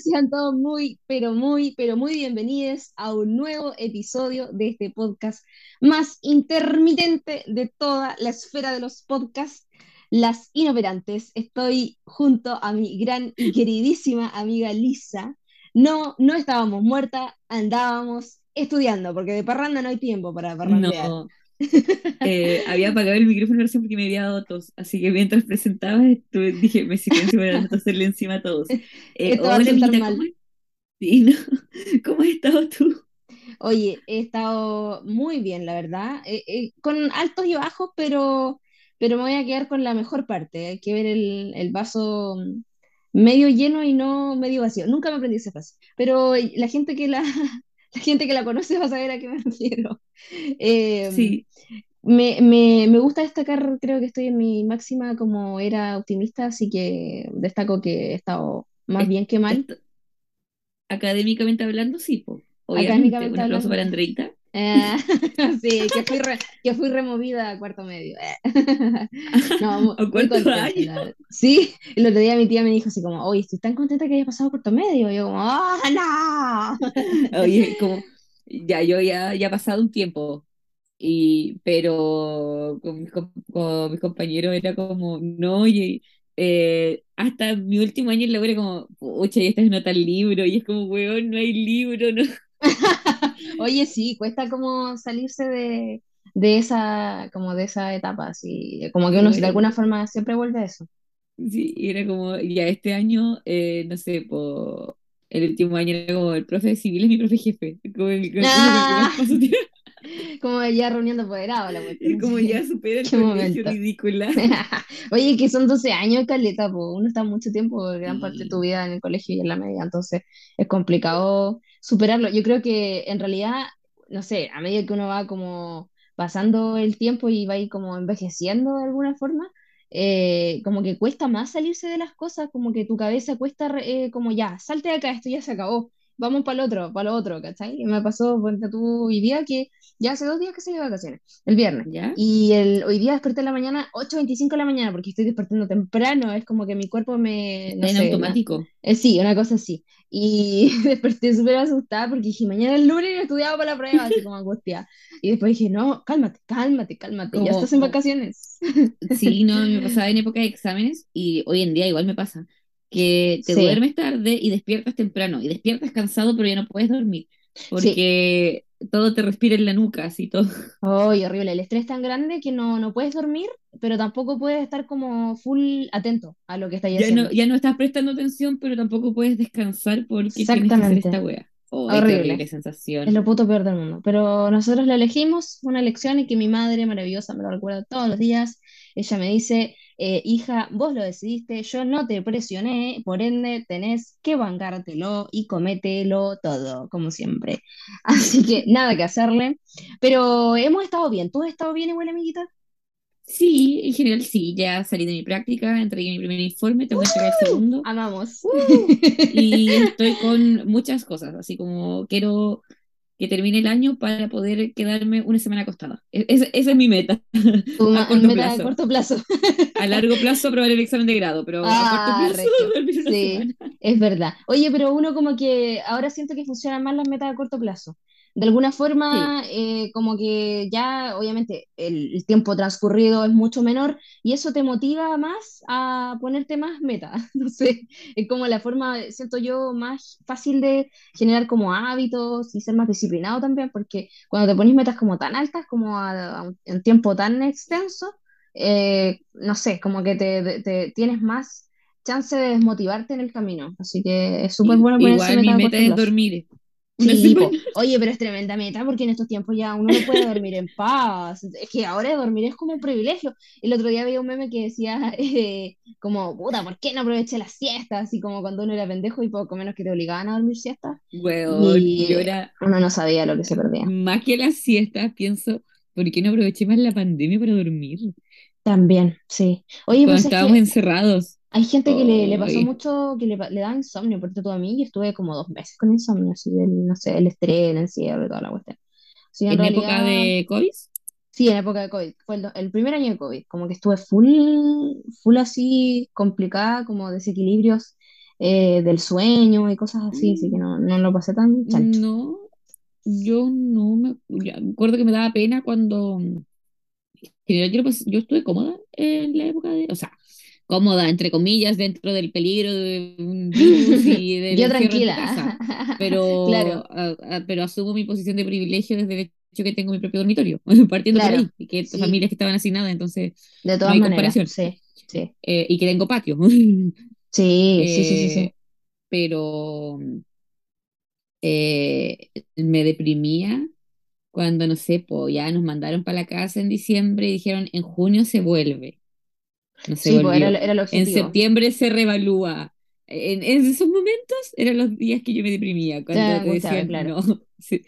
sean todos muy, pero muy, pero muy bienvenidos a un nuevo episodio de este podcast más intermitente de toda la esfera de los podcasts, Las Inoperantes. Estoy junto a mi gran y queridísima amiga Lisa. No, no estábamos muertas, andábamos estudiando, porque de parranda no hay tiempo para parrandear. No. Eh, había apagado el micrófono recién porque me había dado tos, así que mientras presentaba estuve, dije, me silencio para toserle encima a todos. Eh, Esto hola, amiguita, mal. ¿cómo, sí, no. ¿Cómo has estado tú? Oye, he estado muy bien, la verdad, eh, eh, con altos y bajos, pero, pero me voy a quedar con la mejor parte. Hay que ver el, el vaso mm, medio lleno y no medio vacío. Nunca me aprendí esa frase, pero la gente que la, la gente que la conoce va a saber a qué me refiero. Eh, Sí, me, me, me gusta destacar, creo que estoy en mi máxima como era optimista, así que destaco que he estado más es- bien que mal. académicamente hablando, sí, po, obviamente. Académicamente Un aplauso hablando. para Andreita. Eh, sí, que fui, re- que fui removida a cuarto medio. eh. No, mu- ¿A muy años? la verdad. Sí, el otro día mi tía me dijo así como, oye, estoy tan contenta que hayas pasado cuarto medio. Y yo como, ¡ah, no! Oye, como, ya, yo ya, ya ha pasado un tiempo, y, pero con mis, con mis compañeros era como, no, oye, eh, hasta mi último año en la era como, pucha, ya estás en tal libro, y es como, weón, no hay libro, no. Oye, sí, cuesta como salirse de, de esa, como de esa etapa, así, como que uno de alguna forma siempre vuelve a eso. sí, y era como, ya este año, eh, no sé, po, el último año era como, el profe civil es mi profe jefe, como el, que más paso tiene, Como ya reuniendo apoderados la cuestión, como así. ya supera el Qué colegio momento. ridícula. Oye, que son 12 años, caleta, po. Uno está mucho tiempo, gran parte de tu Sí. vida en el colegio y en la media, entonces es complicado superarlo. Yo creo que en realidad, no sé, a medida que uno va como pasando el tiempo y va ahí como envejeciendo de alguna forma, eh, como que cuesta más salirse de las cosas, como que tu cabeza cuesta, eh, como ya, salte de acá, esto ya se acabó. Vamos para el otro, para lo otro, ¿cachai? Y me pasó, ponte tú hoy día que ya hace dos días que salí de vacaciones, el viernes. ¿Ya? Y el, hoy día desperté en la mañana, 8.25 de la mañana, porque estoy despertando temprano, es como que mi cuerpo me, no en sé, automático. eh, sí, una cosa así. Y desperté súper asustada porque dije, mañana es lunes y no he estudiado para la prueba, así como angustia. Y después dije, no, cálmate, cálmate, cálmate, ya estás en Como, vacaciones. sí, no, me pasaba en época de exámenes y hoy en día igual me pasa, que te Sí, duermes tarde y despiertas temprano y despiertas cansado pero ya no puedes dormir sí. porque todo te respira en la nuca, así todo. Ay, horrible. El estrés es tan grande que no, no puedes dormir, pero tampoco puedes estar como full atento a lo que estáis Ya no, haciendo. ya no estás prestando atención pero tampoco puedes descansar porque tienes que hacer Exactamente. esta wea. Qué Horrible. Es sensación. lo puto peor del mundo. Pero nosotros la elegimos, una elección y que mi madre maravillosa me lo recuerda todos los días. Ella me dice, eh, hija, vos lo decidiste, yo no te presioné, por ende tenés que bancártelo y comételo todo, como siempre. Así que nada que hacerle. Pero hemos estado bien. ¿Tú has estado bien igual, amiguita? Sí, en general sí, ya salí de mi práctica, entregué mi primer informe, tengo que entregar el ¡Uh! segundo. Amamos. ¡Uh! Y estoy con muchas cosas, así como quiero que termine el año para poder quedarme una semana acostada. E- esa es mi meta, Tu a corto meta a plazo. corto plazo. A largo plazo aprobar el examen de grado, pero a corto Ah, plazo dormir una Sí, semana. es verdad. Oye, pero uno como que ahora siento que funcionan más las metas a corto plazo. De alguna Sí, forma, eh, como que ya, obviamente, el, el tiempo transcurrido es mucho menor y eso te motiva más a ponerte más metas. No sé, es como la forma, siento yo, más fácil de generar como hábitos y ser más disciplinado también, porque cuando te pones metas como tan altas, como a, a un, tiempo tan extenso, eh, no sé, como que te, te- tienes más chance de desmotivarte en el camino. Así que es súper bueno ponerse igual mi meta es plazo. dormir una Sí, semana. Oye, pero es tremenda meta porque en estos tiempos ya uno no puede dormir en paz. Es que ahora dormir es como un privilegio. El otro día veía un meme que decía eh, como, puta, ¿por qué no aproveché las siestas? Así como cuando uno era pendejo y poco menos que te obligaban a dormir siestas. Weón, Y era uno no sabía lo que se perdía. más que las siestas, pienso, ¿por qué no aproveché más la pandemia para dormir? También, sí. Oye, Cuando pues es estábamos que encerrados. Hay gente que le, le pasó mucho, que le, le da insomnio, por todo a mí, y estuve como dos meses con insomnio, así del, no sé, el estrés, el encierro y toda la cuestión. En en época de COVID. sí, en época de COVID, fue el, el primer año de COVID, como que estuve full, full así, complicada, como desequilibrios eh, del sueño y cosas así, así que no, no lo pasé tan chancho. No, yo no me, acuerdo que me daba pena cuando, yo, pues, yo estuve cómoda en la época de, o sea, cómoda, entre comillas, dentro del peligro de un virus y del Yo tranquila, casa, pero, claro, a- a- pero asumo mi posición de privilegio desde el hecho que tengo mi propio dormitorio, partiendo por claro, ahí, y que sí, familias que estaban asignadas, entonces de no todas hay maneras, comparación, sí, sí, Eh, y que tengo patio. sí, sí, sí, sí, sí. Eh, pero eh, me deprimía cuando, no sé, pues ya nos mandaron para la casa en diciembre y dijeron, en junio se vuelve. No se Sí, pues era, volvió. era el En septiembre se revalúa. En, en esos momentos eran los días que yo me deprimía, Te cuando te angustiaba, decían, claro. no, sí,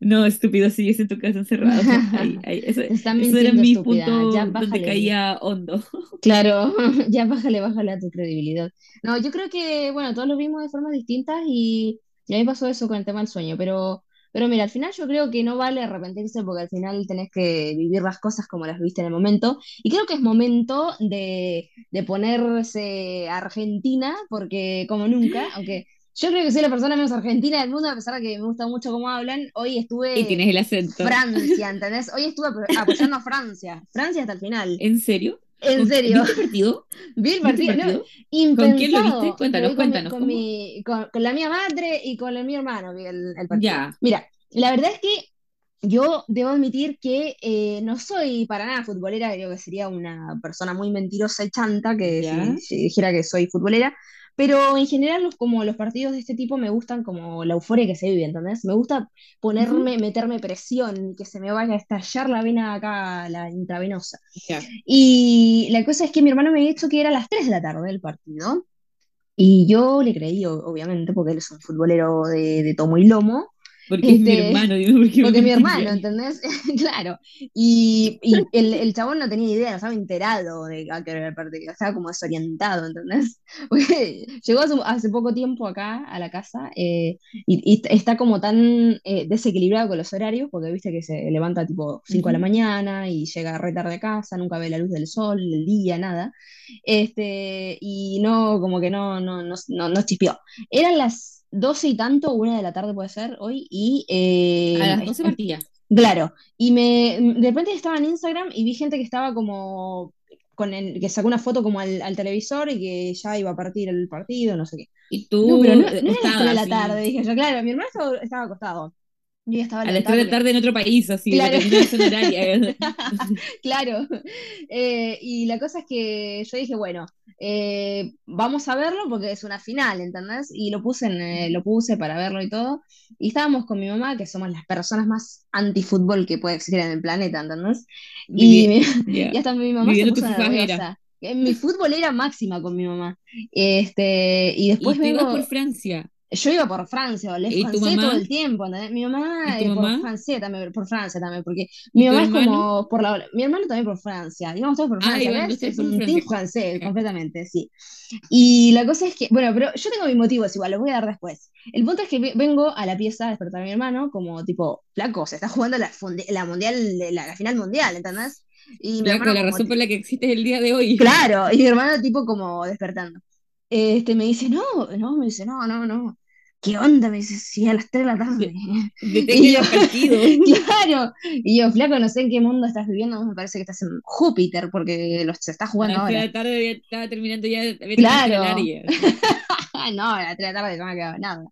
no, estúpido, sigues en tu casa encerrado. Ahí, ahí, eso, Te están eso eran mintiendo, mis estúpida. Ya donde caía hondo. Claro, ya bájale, bájale a tu credibilidad. No, yo creo que, bueno, todos lo vimos de formas distintas y, y a mí pasó eso con el tema del sueño, pero, pero mira, al final yo creo que no vale arrepentirse porque al final tenés que vivir las cosas como las viste en el momento y creo que es momento de, de ponerse Argentina porque como nunca, aunque yo creo que soy la persona menos argentina del mundo, a pesar de que me gusta mucho cómo hablan, hoy Y estuve tienes el acento. Francia, ¿entendés? Hoy estuve apo- apoyando a Francia, Francia hasta el final. ¿En serio? En ¿Con qué- serio, ¿Viste el partido? vi el ¿Viste el partido, no, partido? ¿Con quién lo viste? Cuéntanos, mi, cuéntanos, con con, con la mía madre y con el, mi hermano, vi el, el partido. Ya, Mira, la verdad es que yo debo admitir que eh, no soy para nada futbolera, creo que sería una persona muy mentirosa y chanta que si dijera que soy futbolera, pero en general los, como los partidos de este tipo me gustan como la euforia que se vive, ¿entendés? Me gusta ponerme, meterme presión, que se me vaya a estallar la vena acá, la intravenosa. Ya. Y la cosa es que mi hermano me ha dicho que era a las 3 de la tarde el partido. Y yo le creí, obviamente, porque él es un futbolero de, de tomo y lomo. Porque es mi hermano, dime por qué me porque mi hermano. ¿entendés? Claro. Y, y el, el chabón no tenía idea, no estaba enterado de a qué era el partido, estaba como desorientado, ¿entendés? Porque llegó hace, hace poco tiempo acá a la casa eh, y, y está como tan eh, desequilibrado con los horarios, porque viste que se levanta tipo 5 de la mañana y llega re tarde a casa, nunca ve la luz del sol, el día, nada. Este, y no, como que no, no, no, no, no chispeó. Eran las doce y tanto, una de la tarde puede ser hoy, y A eh, las es- 12 partía. claro, y me de repente estaba en Instagram y vi gente que estaba como con el, que sacó una foto como al, al televisor y que ya iba a partir el partido, no sé qué. Y No, pero tú no, eh, no era las 3 de acostada la tarde, dije yo, claro, mi hermano estaba, estaba acostado. Yo ya estaba a las levantada 3 de la tarde en otro país, así, claro, horaria. Claro, Eh, y la cosa es que yo dije, bueno, eh, vamos a verlo porque es una final, ¿entendés? Y lo puse, en, eh, lo puse para verlo y todo. Y estábamos con mi mamá, que somos las personas más antifútbol que puede existir en el planeta, ¿entendés? Y, mi- y ya, hasta mi mamá se Viviendo puso nerviosa. Mi fútbol era máxima con mi mamá. Este, y después Y por Francia. Yo iba por Francia, o Les ¿Y Français todo el tiempo, ¿entendés? Mi ¿Y mamá tu eh, por? Francia también, por Francia también, porque mi ¿Y mamá es hermano? como por la, mi hermano también por Francia, íbamos todos por Ah, Francia, acá iban es, por un team francés completamente, sí. Y la cosa es que, bueno, pero yo tengo mis motivos igual, los voy a dar después. El punto es que ve- vengo a la pieza a despertar a mi hermano como tipo, flaco, se está jugando la, la mundial, la, la final mundial, ¿entendés? Y Flaco, hermano la como, razón por la que existes el día de hoy. claro, y mi hermano tipo como despertando. Este, me dice, no, no, me dice, no, no, no. ¿Qué onda? Me dice, sí, a las 3 de la tarde. De- Y yo, claro, y yo, flaco, no sé en qué mundo estás viviendo, me parece que estás en Júpiter, porque los, se está A jugando las 3 de ahora. la tarde estaba terminando ya, había Claro, no, a las 3 de la tarde no me quedaba nada.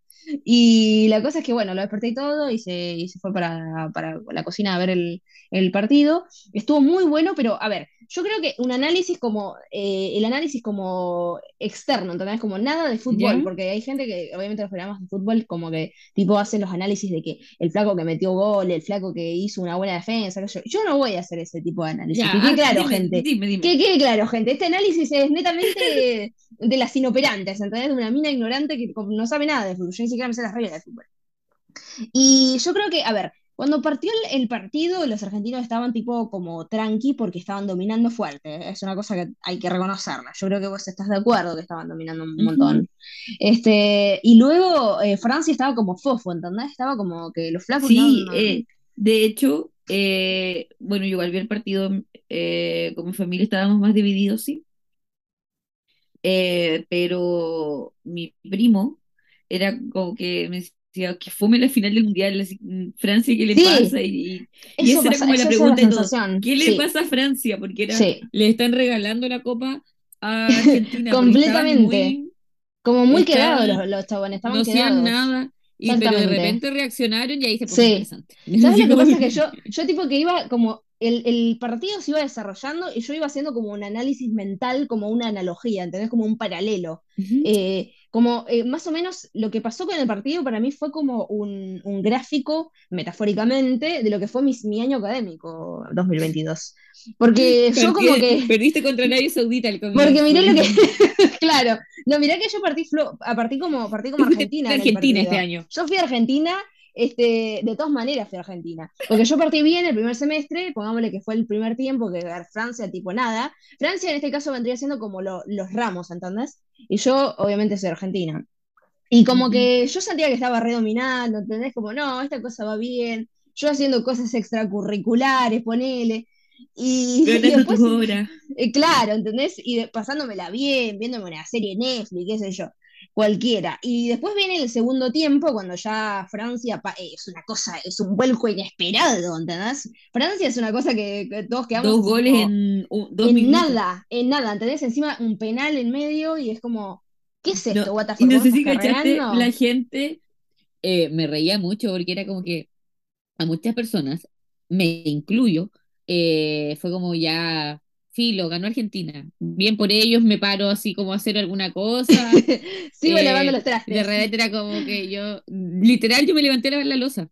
Y la cosa es que, bueno, lo desperté y todo y se, y se fue para, para la cocina a ver el, el partido. Estuvo muy bueno, pero a ver, yo creo que un análisis como, eh, el análisis como externo, ¿entendés? Como nada de fútbol, porque hay gente que, obviamente los programas de fútbol, como que tipo hacen los análisis de que el flaco que metió gol, el flaco que hizo una buena defensa, yo, yo no voy a hacer ese tipo de análisis. Que quede ah, claro, dime, gente. dime, Que quede claro, gente. Este análisis es netamente de las inoperantes, ¿entendés? De una mina ignorante que no sabe nada de fútbol. Yo ni siquiera me sé las reglas de fútbol. Y yo creo que, a ver, cuando partió el, el partido, los argentinos estaban tipo como tranqui porque estaban dominando fuerte. Es una cosa que hay que reconocerla. Yo creo que vos estás de acuerdo que estaban dominando un montón. Este, y luego eh, Francia estaba como fofo, ¿entendés? Estaba como que los flacos no, Sí, no- eh, de hecho, eh, bueno, yo igual vi el partido, con mi familia estábamos más divididos, sí. Pero mi primo era como que me que fome la final del mundial, así, mm, Francia, ¿qué le Sí, pasa? Y, esa era como la la pregunta de sensación. ¿qué le Sí, pasa a Francia? Porque era, sí, le están regalando la copa a Argentina, completamente. muy, Como muy quedados los, los chabones, no estaban quedados. nada, y pero de repente reaccionaron y ahí se puso interesante. ¿Sabes lo que pasa? Que yo, yo tipo que iba como, el, el partido se iba desarrollando y yo iba haciendo como un análisis mental, como una analogía, ¿entendés? Como un paralelo. Eh, como eh, más o menos lo que pasó con el partido para mí fue como un, un gráfico, metafóricamente, de lo que fue mi, mi año académico 2022. Porque yo como que, perdiste contra Arabia Saudita porque comienzo. miré lo que, claro, no, mirá que yo partí, partí como, partí como Argentina el Argentina este año. Yo fui a Argentina, este, de todas maneras fui a Argentina, porque yo partí bien el primer semestre, pongámosle que fue el primer tiempo, que Francia tipo nada. Francia en este caso vendría siendo como lo- los ramos, ¿entendés? Y yo obviamente soy argentina. Y como que yo sentía que estaba redominando, ¿entendés? Como, no, esta cosa va bien, yo haciendo cosas extracurriculares, ponele. Y, y después horas. eh, claro, ¿entendés? Y de- pasándomela bien, viéndome una serie en Netflix, qué sé yo, cualquiera. Y después viene el segundo tiempo, cuando ya Francia eh, es una cosa, es un vuelco inesperado, ¿entendés? Francia es una cosa que, que todos quedamos Dos goles como en un- dos en minutos. nada, en nada, ¿entendés? Encima un penal en medio y es como, ¿qué es No, esto, no ¿Vos me sé si cachaste, la gente eh, me reía mucho porque era como que a muchas personas, me incluyo, eh, fue como ya, filo, ganó Argentina. Bien por ellos, me paro así como a hacer alguna cosa. Sigo lavando eh, los y de trastes. repente era como que yo, literal, yo me levanté a lavar la losa.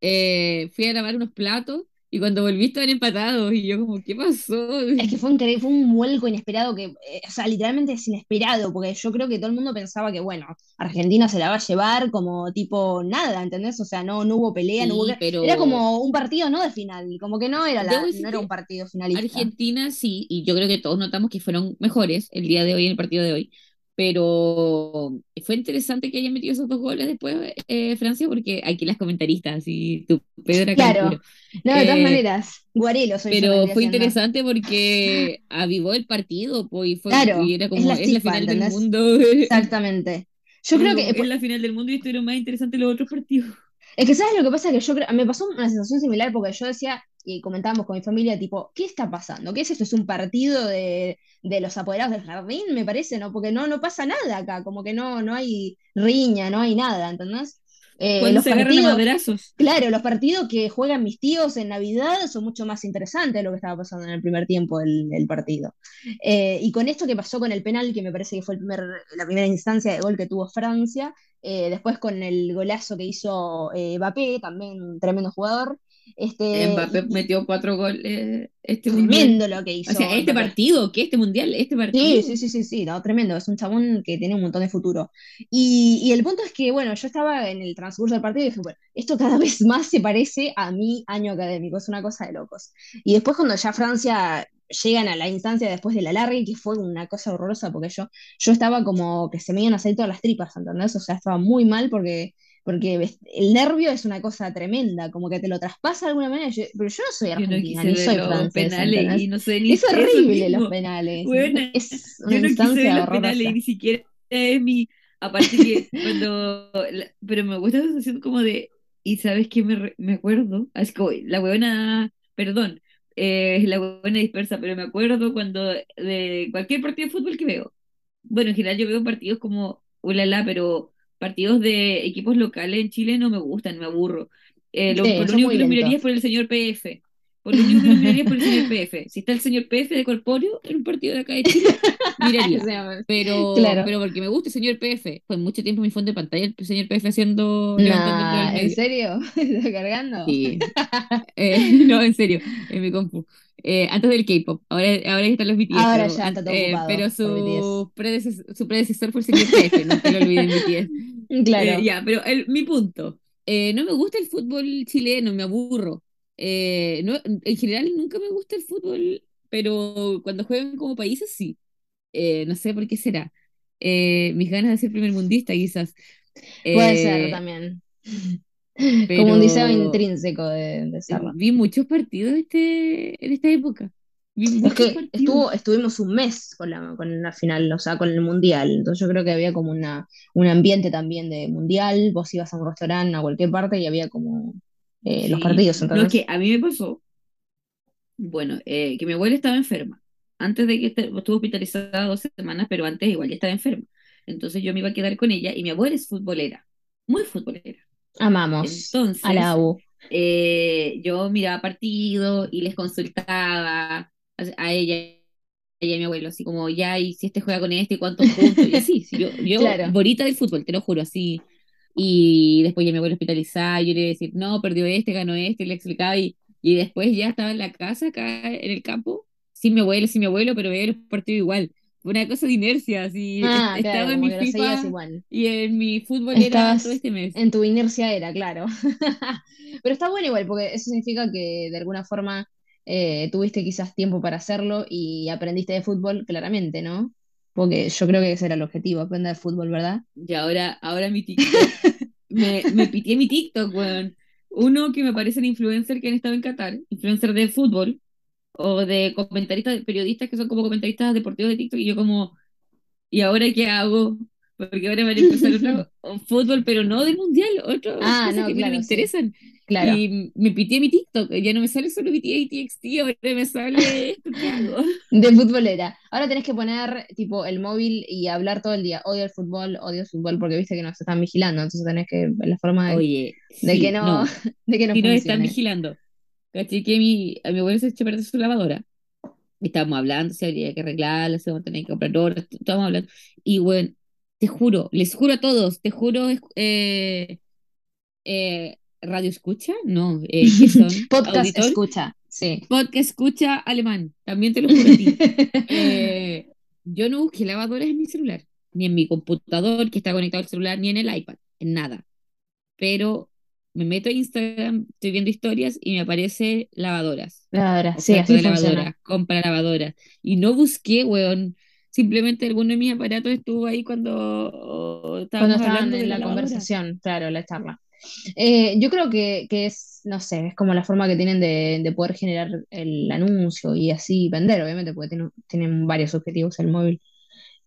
Eh, fui a lavar unos platos y cuando volví estaban empatados y yo como, ¿qué pasó? Es que fue, increíble, fue un vuelco inesperado que, eh, o sea, literalmente es inesperado, porque yo creo que todo el mundo pensaba que, bueno, Argentina se la va a llevar como tipo nada, ¿entendés? O sea, no, no hubo pelea, no hubo... Sí, Era pero como un partido no de final, como que no era la, no era un partido finalista. Argentina sí, y yo creo que todos notamos que fueron mejores el día de hoy en el partido de hoy, pero fue interesante que hayan metido esos dos goles después eh, Francia, porque aquí las comentaristas, así tu Pedra Claro, no, de todas Eh, maneras, Guarelo soy pero fue interesante porque avivó el partido, pues, y fue, y Claro, era es como, la es la final del mundo, Exactamente. Yo era creo que, eh, es la final del mundo y estuvieron más interesantes los otros partidos. Es que, ¿sabes lo que pasa? Que yo creo, me pasó una sensación similar porque yo decía, y comentábamos con mi familia, tipo, ¿qué está pasando? ¿Qué es esto? ¿Es un partido de, de los apoderados del jardín? Me parece, ¿no? Porque no, no pasa nada acá, como que no, no hay riña, no hay nada, ¿entendés? Eh, Cuando los se partidos, claro, los partidos que juegan mis tíos en Navidad son mucho más interesantes de lo que estaba pasando en el primer tiempo del, del partido. Eh, y con esto que pasó con el penal, que me parece que fue el primer, la primera instancia de gol que tuvo Francia, eh, después con el golazo que hizo eh, Mbappé, también un tremendo jugador. Este, Mbappé y, metió cuatro goles este mundial. tremendo lo que O sea, hizo este Mbappé. partido, ¿qué? Este mundial, este Sí, sí, partido. sí, sí, sí, no, tremendo. Es un chabón que tiene un montón de futuro. Y, y el punto es que, bueno, yo estaba en el transcurso del partido y dije, bueno, esto cada vez más se parece a mi año académico, es una cosa de locos. Y después cuando ya Francia llegan a la instancia después del alargue, que fue una cosa horrorosa, porque yo, yo estaba como que se me iban a salir todas las tripas, ¿entendés? O sea, estaba muy mal porque, porque el nervio es una cosa tremenda, como que te lo traspasa de alguna manera, yo- pero yo no soy Yo no argentina, quise ni soy francesa, penales y no sé Es ni eso horrible los penales, Bueno, es una yo no quise ver instancia los penales horrorosa. ni siquiera es mi. Aparte que cuando. Pero me gusta la sensación como de. Y sabes que me, me acuerdo. Así como la buena. Perdón. Eh, la buena dispersa, pero me acuerdo cuando. De cualquier partido de fútbol que veo. Bueno, en general yo veo partidos como. Ulala, pero partidos de equipos locales en Chile no me gustan, me aburro. Eh, lo- Sí, por lo único que los miraría es por el señor PF. Por lo único que los miraría es por el señor PF. Si está el señor PF de Corpóreo en un partido de acá de Chile, miraría. Pero, claro. pero porque me gusta el señor PF. Fue mucho tiempo mi fondo de pantalla el señor PF haciendo, Nah, ¿en serio? ¿Está cargando? Sí, eh, no, en serio, en mi compu. Eh, antes del K-pop, ahora, ahora están los BTS, Ahora pero, ya está todo eh, pero su predecesor, su predecesor fue el señor PF, nunca lo olviden BTS. Eh, Claro. ya, pero el- mi punto, eh, no me gusta el fútbol chileno, me aburro. Eh, no, en general nunca me gusta el fútbol, pero cuando juegan como países sí. Eh, no sé por qué será. Eh, mis ganas de ser primer mundista quizás. Puede ser Eh, también. Como un deseo intrínseco de, de serlo. vi muchos partidos este, en esta época. Es que estuvo, estuvimos un mes con la, con la final, o sea, con el mundial. Entonces yo creo que había como una, un ambiente también de mundial. Vos ibas a un restaurante, a cualquier parte, y había como eh, los partidos, No, es que a mí me pasó, bueno, eh, que mi abuela estaba enferma. Antes de que este- estuvo hospitalizada dos semanas, pero antes igual ya estaba enferma. Entonces yo me iba a quedar con ella y mi abuela es futbolera, muy futbolera. Amamos a la Entonces, ABU. eh, yo miraba partidos y les consultaba a, a ella, ella y a mi abuelo, así como, ya, y si este juega con este, ¿cuántos puntos? Y así, sí, yo, yo, Claro. bonita del fútbol, te lo juro, así. Y después ya mi abuelo hospitalizado, yo le iba a decir, no, perdió este, ganó este, y le explicaba, y, y después ya estaba en la casa, acá en el campo, sin mi abuelo, sin mi abuelo, pero veía los partidos igual. Una cosa de inercia, así, Ah, claro, estaba en mi FIFA igual. y en mi fútbol era todo Estabas este mes. en tu inercia era, claro. Pero está bueno igual, porque eso significa que de alguna forma eh, tuviste quizás tiempo para hacerlo y aprendiste de fútbol, claramente, ¿no? Porque yo creo que ese era el objetivo, aprender de fútbol, ¿verdad? Y ahora, ahora mi TikTok, me, me pitié mi TikTok, weón. Uno que me parecen influencers que han estado en Qatar, influencers de fútbol, o de comentaristas, periodistas que son como comentaristas deportivos de TikTok, y yo como, ¿y ahora qué hago? Porque ahora van a empezar otro o fútbol, pero no del mundial, otras Ah, no, que me claro, sí, interesan. Claro. Y me pitié mi TikTok, ya no me sale solo BTA y TXT, ahora me sale esto. De futbolera. Ahora tenés que poner tipo el móvil y hablar todo el día. Odio el fútbol, odio el fútbol, porque viste que nos están vigilando, entonces tenés que la forma de, Oye, de que no, no, de que no si nos están vigilando. Caché que mi, a mi abuelo se echó a perder su lavadora. Estábamos hablando, si habría que arreglarla, si vamos a tener que comprar horas, estábamos hablando. Y bueno, te juro, les juro a todos, te juro, eh, eh, ¿radio escucha? No, eh, ¿qué son? Podcast ¿Auditor? escucha, sí. Podcast escucha alemán, también te lo juro a ti. Eh, yo no busqué lavadoras en mi celular, ni en mi computador que está conectado al celular, ni en el iPad, en nada. Pero me meto a Instagram, estoy viendo historias y me aparece lavadoras, Lavadora, sí, así de lavadoras, compra lavadoras. Y no busqué, weón. Simplemente alguno de mis aparatos estuvo ahí cuando Cuando estábamos estaban hablando de en la la conversación, claro, la charla. Eh, yo creo que, que es, no sé, es como la forma que tienen de, de poder generar el anuncio y así vender, obviamente, porque tienen, tienen varios objetivos el móvil.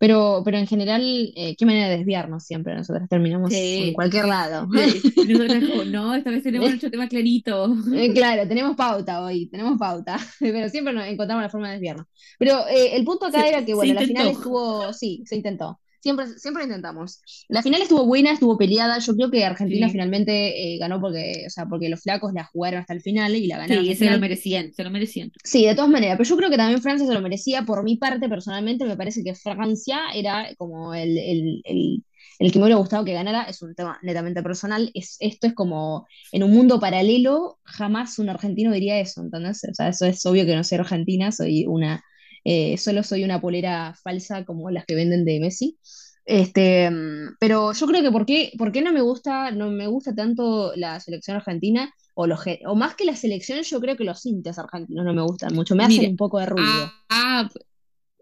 Pero, pero en general, eh, qué manera de desviarnos siempre. Nosotros terminamos en Sí. cualquier lado. Como, no, esta vez tenemos nuestro tema clarito. Eh, claro, tenemos pauta hoy, tenemos pauta, pero siempre nos encontramos la forma de desviarnos. Pero eh, el punto acá Se, era que, bueno, la final estuvo, sí, se intentó. Siempre, siempre intentamos. La final estuvo buena, estuvo peleada. Yo creo que Argentina Sí. finalmente eh, ganó porque, o sea, porque los flacos la jugaron hasta el final y la ganaron Sí, se lo merecían, se lo merecían. Sí, de todas maneras, pero yo creo que también Francia se lo merecía. Por mi parte, personalmente, me parece que Francia era como el, el, el, el que me hubiera gustado que ganara. Es un tema netamente personal. Es, esto es como en un mundo paralelo, jamás un argentino diría eso, ¿entendés? O sea, eso es obvio que no soy argentina, soy una, eh, solo soy una polera falsa como las que venden de Messi. Este, mm, pero yo creo que por qué, por qué no me gusta, no me gusta tanto la selección argentina, o, los, o más que la selección, yo creo que los hinchas argentinos no me gustan mucho, me hacen Mira, un poco de ruido. ah, ah,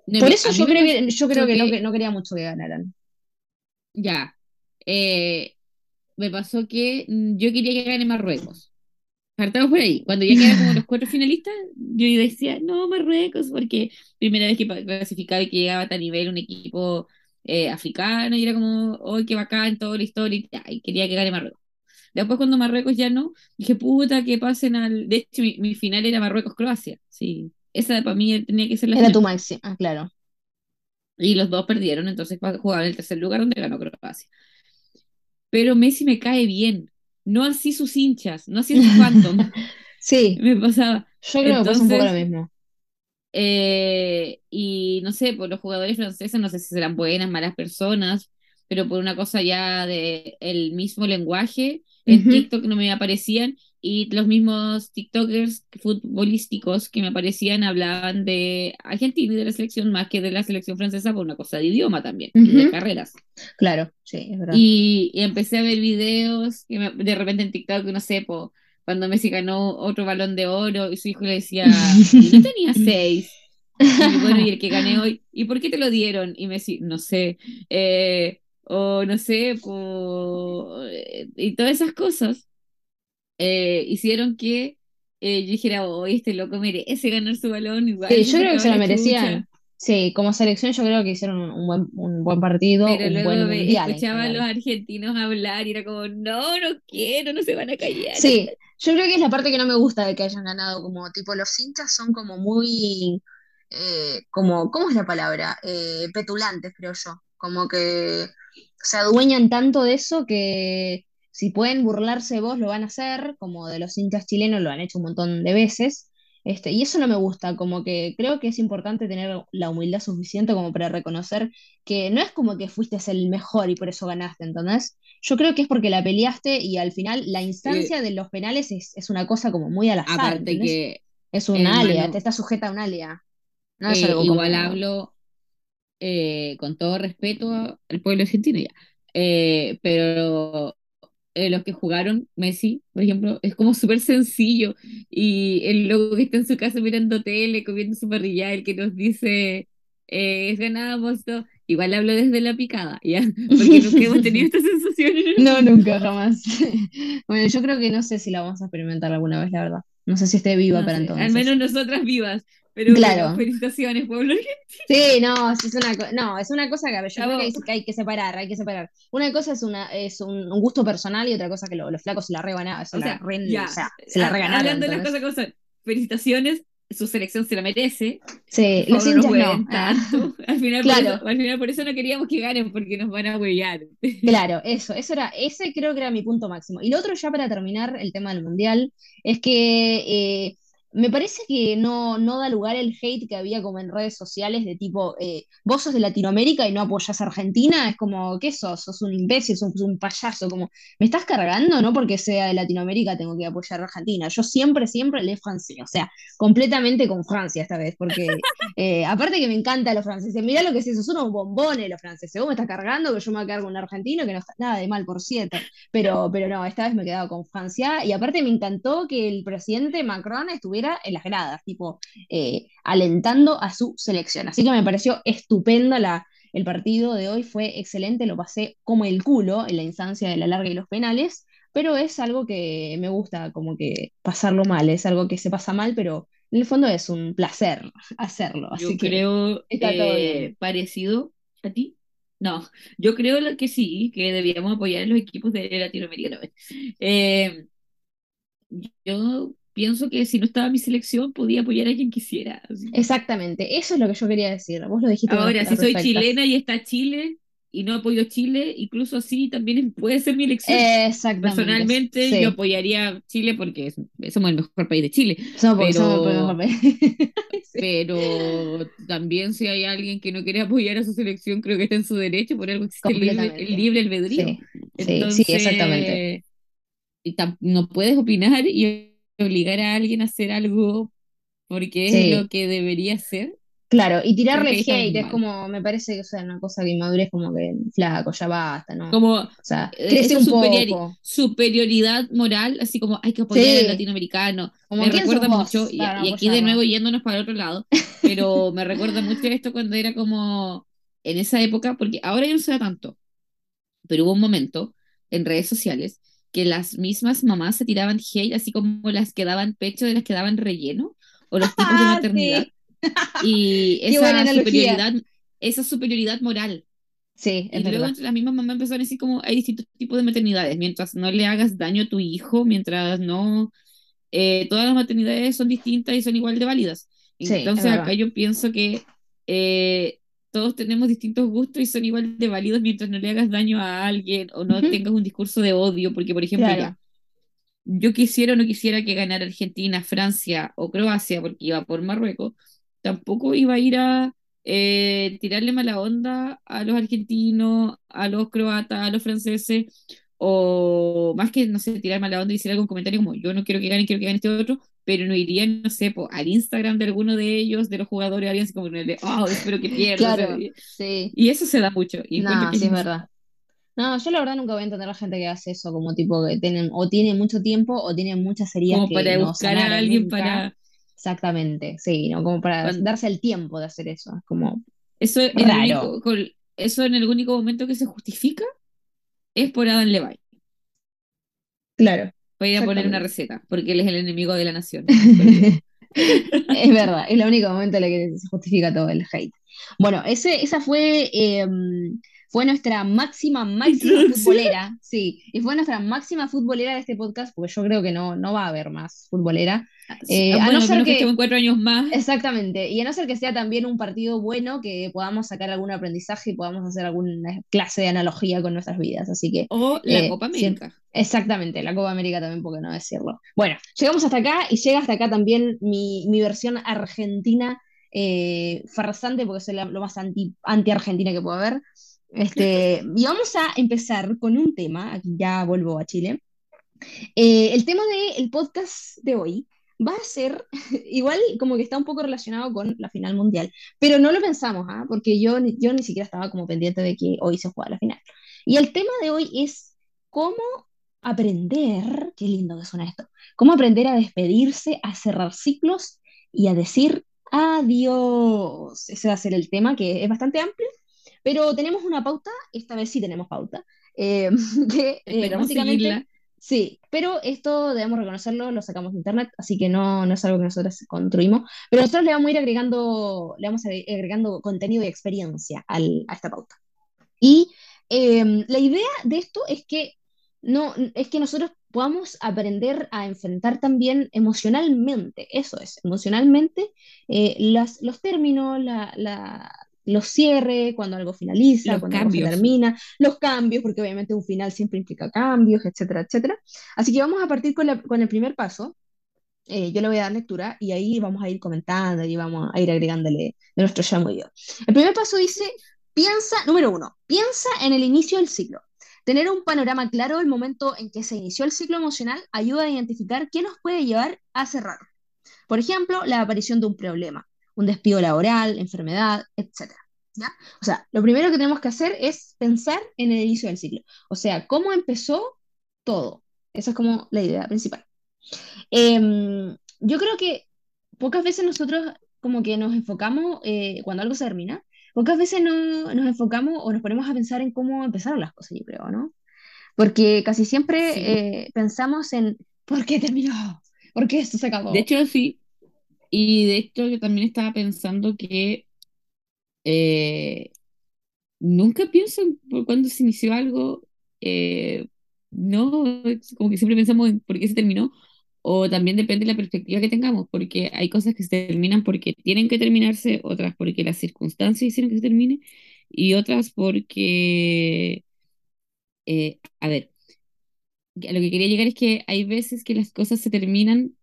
no, Por eso yo creo que, yo creo pasó que no, que que, no quería mucho que ganaran. ya, eh, me pasó que mm, yo quería que gane Marruecos. Partamos por ahí. Cuando ya quedaron como los cuatro finalistas, yo decía, no, Marruecos, porque primera vez que clasificaba y que llegaba a tal nivel un equipo eh, africano, y era como, ¡ay, qué bacán, toda la historia! Y, quería que gane Marruecos. Después, cuando Marruecos ya no, dije, puta, que pasen al. De hecho, mi, mi final era Marruecos-Croacia. Sí, esa para mí tenía que ser la Era tu máximo, ah, claro. Y los dos perdieron, entonces jugaban en el tercer lugar donde ganó Croacia. Pero Messi me cae bien. No así sus hinchas, no así sus fandom. Sí, Me pasaba. yo creo que pasa un poco lo mismo. eh, y no sé, por los jugadores franceses, no sé si serán buenas, malas personas, pero por una cosa ya de el mismo lenguaje, en Ujú, TikTok no me aparecían y los mismos TikTokers futbolísticos que me aparecían hablaban de Argentina y de la selección más que de la selección francesa por una cosa de idioma también y de carreras. Claro, sí, es verdad. Y, y empecé a ver videos que me- de repente en TikTok, no sé, po, cuando Messi ganó otro balón de oro y su hijo le decía, y no tenía seis. Y bueno, y el que gané hoy, ¿y por qué te lo dieron? Y Messi, no sé, eh, o no sé, po, eh, y todas esas cosas eh, hicieron que eh, yo dijera, oh, este loco merece ganar su balón, igual Sí, yo creo que se lo chucha. merecían. Sí, como selección yo creo que hicieron un, buen, un buen partido, Pero un luego buen ve- mundial escuchaba a los argentinos hablar y era como, no, no quiero, no se van a callar. Sí, yo creo que es la parte que no me gusta de que hayan ganado, como tipo los hinchas son como muy, eh, como, ¿cómo es la palabra? Eh, petulantes, creo yo, como que se adueñan tanto de eso que si pueden burlarse de vos lo van a hacer, como de los hinchas chilenos lo han hecho un montón de veces, este, y eso no me gusta, como que creo que es importante tener la humildad suficiente como para reconocer que no es como que fuiste el mejor y por eso ganaste, ¿entendés? Yo creo que es porque la peleaste y al final la Eh, instancia de los penales es, es una cosa como muy al azar, aparte ¿entendés? que, Es un alea, te está sujeta a un alea, no es eh, algo igual como... hablo eh, con todo respeto al pueblo argentino ya, Eh, pero eh, los que jugaron Messi, por ejemplo, es como súper sencillo y el loco que está en su casa mirando tele, comiendo su parrilla, el que nos dice, eh, ganamos todo, igual hablo desde la picada, ¿ya? Porque nunca hemos tenido esta sensación No, nunca, jamás. Bueno, yo creo que no sé si la vamos a experimentar alguna vez, la verdad. No sé si esté viva No para sé, al entonces. menos nosotras vivas, pero bueno, Claro, felicitaciones, pueblo argentino. Sí, no, es una, no, es una cosa que a ver, yo creo que hay, que hay que separar, hay que separar. Una cosa es una es un, un gusto personal y otra cosa que lo- los flacos se la reban, se O la sea, re- o sea, se la reganaron, hablando de las cosas como son, felicitaciones, su selección se la merece, Sí, los no hinchas no. Ah, tanto, al final por eso, claro, al final por eso no queríamos que ganen, porque nos van a huevear. claro, eso, eso era, ese creo que era mi punto máximo. Y lo otro ya para terminar el tema del mundial, es que eh, me parece que no, no da lugar el hate que había como en redes sociales de tipo, eh, vos sos de Latinoamérica y no apoyás a Argentina, es como, ¿qué sos? Sos un imbécil, sos un payaso, como, me estás cargando, no porque sea de Latinoamérica tengo que apoyar a Argentina. Yo siempre, siempre le Francia, o sea, completamente con Francia esta vez, porque eh, aparte que me encantan los franceses, mirá lo que es eso, son unos bombones los franceses, vos me estás cargando que yo me voy a quedar con un argentino que no está nada de mal, por cierto, pero, pero no, esta vez me he quedado con Francia y aparte me encantó que el presidente Macron estuviera en las gradas, tipo, eh, alentando a su selección, así que me pareció estupendo la, el partido de hoy, fue excelente, lo pasé como el culo en la instancia de la larga y los penales, pero es algo que me gusta como que pasarlo mal, es algo que se pasa mal, pero en el fondo es un placer hacerlo, así Yo que creo está todo bien. eh, parecido a ti. No, yo creo que sí, que debíamos apoyar a los equipos de Latinoamérica. no, eh, yo pienso que si no estaba mi selección, podía apoyar a quien quisiera. así. Exactamente, eso es lo que yo quería decir, vos lo dijiste Ahora, si soy perfecta. chilena y está Chile y no apoyo a Chile, incluso así también es- puede ser mi elección. Exactamente, Personalmente, yo apoyaría a Chile porque somos el mejor país de Chile, somos porque somos el mejor pero, país. Sí, pero también si hay alguien que no quiere apoyar a su selección, creo que está en su derecho, por algo existe el libre, el libre albedrío. sí, sí, sí, exactamente. Entonces, no puedes opinar y obligar a alguien a hacer algo porque es lo que debería hacer. claro, y tirarle hate es como, me parece que o sea, una cosa que inmadurez como que flaco, ya basta, ¿no? O Como sea, eh, crece un superiori- poco. superioridad moral, así como hay que apoyar al Sí, latinoamericano. como Me ¿quién sos recuerda mucho, vos y, y aquí de nuevo yéndonos para otro lado, pero me recuerda mucho esto cuando era como en esa época, porque ahora ya no se da tanto, pero hubo un momento en redes sociales que las mismas mamás se tiraban hate, así como las que daban pecho de las que daban relleno, o los tipos de Ah, maternidad, sí, y esa superioridad, esa superioridad moral. Sí, es Y luego entre las mismas mamás empezaron a decir como hay distintos tipos de maternidades, mientras no le hagas daño a tu hijo, mientras no, eh, todas las maternidades son distintas y son igual de válidas. Sí, Entonces acá yo pienso que eh, todos tenemos distintos gustos y son igual de válidos mientras no le hagas daño a alguien o no tengas un discurso de odio, porque por ejemplo Claro. ya, yo quisiera o no quisiera que ganara Argentina, Francia o Croacia, porque iba por Marruecos, tampoco iba a ir a eh, tirarle mala onda a los argentinos, a los croatas, a los franceses, o más que, no sé, tirar mala onda y decir algún comentario como yo no quiero que gane, quiero que gane este otro, pero no iría, no sé, po, al Instagram de alguno de ellos, de los jugadores, alguien así como ponerle, oh, espero que pierda, o sea, Claro, sí. y eso se da mucho, y No, que es sí es verdad. No, yo la verdad nunca voy a entender a la gente que hace eso, como tipo que tienen, o tienen mucho tiempo o tienen muchas heridas como que para no buscar a alguien nunca. para... Exactamente, sí, ¿no? Como para cuando- darse el tiempo de hacer eso. Es como Eso en el único, eso en el único momento que se justifica es por Adam Levine. Claro. ir a poner una receta, porque él es el enemigo de la nación. Es verdad, es el único momento en el que se justifica todo el hate. Bueno, ese, esa fue, eh, fue nuestra máxima, máxima futbolera, sí, y fue nuestra máxima futbolera de este podcast, porque yo creo que no, no va a haber más futbolera, eh, a no Bueno, al ser que que, cuatro años más, exactamente, y a no ser que sea también un partido bueno, que podamos sacar algún aprendizaje y podamos hacer alguna clase de analogía con nuestras vidas, así que, o la eh, Copa sí, América. Exactamente, la Copa América también, ¿por qué no decirlo? Bueno, llegamos hasta acá y llega hasta acá también mi, mi versión argentina eh, farsante, porque soy la- lo más anti, anti-argentina que puedo haber. Este, y vamos a empezar con un tema, aquí ya vuelvo a Chile. Eh, el tema del podcast de hoy va a ser, igual como que está un poco relacionado con la final mundial, pero no lo pensamos, ¿ah? Porque yo, yo ni siquiera estaba como pendiente de que hoy se juega la final. Y el tema de hoy es cómo aprender, qué lindo que suena esto, cómo aprender a despedirse, a cerrar ciclos y a decir adiós. Ese va a ser el tema que es bastante amplio, pero tenemos una pauta, esta vez sí tenemos pauta, eh, que eh, básicamente, seguirla. sí, pero esto debemos reconocerlo, lo sacamos de internet, así que no, no es algo que nosotros construimos, pero nosotros le vamos a ir agregando, le vamos a ir agregando contenido y experiencia al- a esta pauta. Y eh, la idea de esto es que, no, es que nosotros podamos aprender a enfrentar también emocionalmente, eso es, emocionalmente, eh, las, los términos, la, la- los cierres, cuando algo finaliza, Los cuando algo se termina, los cambios, porque obviamente un final siempre implica cambios, etcétera, etcétera. Así que vamos a partir con, la- con el primer paso. Eh, yo le voy a dar lectura y ahí vamos a ir comentando y vamos a ir agregándole de nuestro yo. El primer paso dice Piensa, número uno, piensa en el inicio del ciclo. Tener un panorama claro del momento en que se inició el ciclo emocional ayuda a identificar qué nos puede llevar a cerrar. Por ejemplo, la aparición de un problema, un despido laboral, enfermedad, etcétera. ¿Ya? O sea, lo primero que tenemos que hacer es pensar en el inicio del ciclo. O sea, cómo empezó todo. Esa es como la idea principal. Em, yo creo que pocas veces nosotros como que nos enfocamos eh, cuando algo se termina, pocas veces no, nos enfocamos o nos ponemos a pensar en cómo empezaron las cosas, yo creo, ¿no? Porque casi Sí. siempre eh, pensamos en ¿por qué terminó? ¿Por qué esto se De acabó? hecho, sí. Y de hecho, yo también estaba pensando que eh, nunca pienso en por cuándo se inició algo. eh, no, como que siempre pensamos en por qué se terminó. O también depende de la perspectiva que tengamos, porque hay cosas que se terminan porque tienen que terminarse, otras porque las circunstancias hicieron que se termine, y otras porque, eh, a ver, a lo que quería llegar es que hay veces que las cosas se terminan,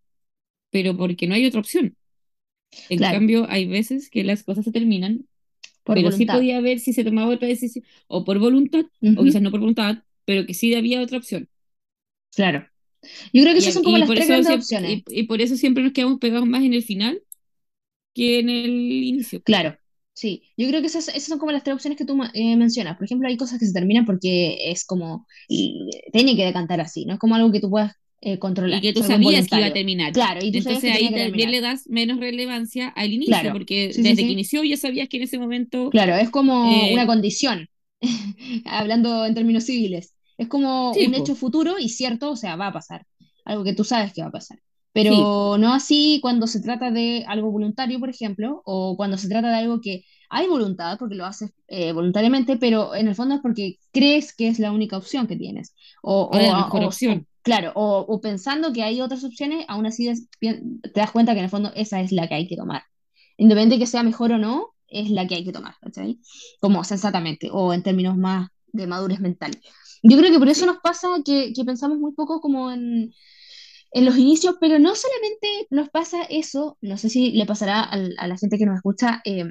pero porque no hay otra opción. En Claro, cambio, hay veces que las cosas se terminan, por pero sí voluntad. podía haber si se tomaba otra decisión, o por voluntad, o quizás no por voluntad, pero que sí había otra opción. claro. Yo creo que esas son como las tres grandes opciones. y, y por eso siempre nos quedamos pegados más en el final que en el inicio. Claro, sí. Yo creo que esas, esas son como las tres opciones que tú eh, mencionas. Por ejemplo, hay cosas que se terminan porque es como, y, tiene que decantar así, no es como algo que tú puedas eh, Y controlar, que es tú sabías que iba a terminar. Claro, y tú Entonces que ahí que también le das menos relevancia al inicio, Claro, porque sí, sí, desde que sí. inició ya sabías que en ese momento, Claro, es como una eh, condición, hablando en términos civiles. Es como sí, un po, hecho futuro y cierto, o sea, va a pasar. Algo que tú sabes que va a pasar. sí, Pero no así cuando se trata de algo voluntario, por ejemplo, o cuando se trata de algo que hay voluntad, porque lo haces eh, voluntariamente, pero en el fondo es porque crees que es la única opción que tienes. O, o o, la mejor o- opción. Claro, o, o pensando que hay otras opciones, aún así pi- te das cuenta que en el fondo esa es la que hay que tomar. Independiente de que sea mejor o no, es la que hay que tomar, ¿cachai? Como sensatamente, o en términos más de madurez mental. Yo creo que por eso nos pasa que, que pensamos muy poco como en, en los inicios, pero no solamente nos pasa eso, no sé si le pasará a, la gente que nos escucha, eh,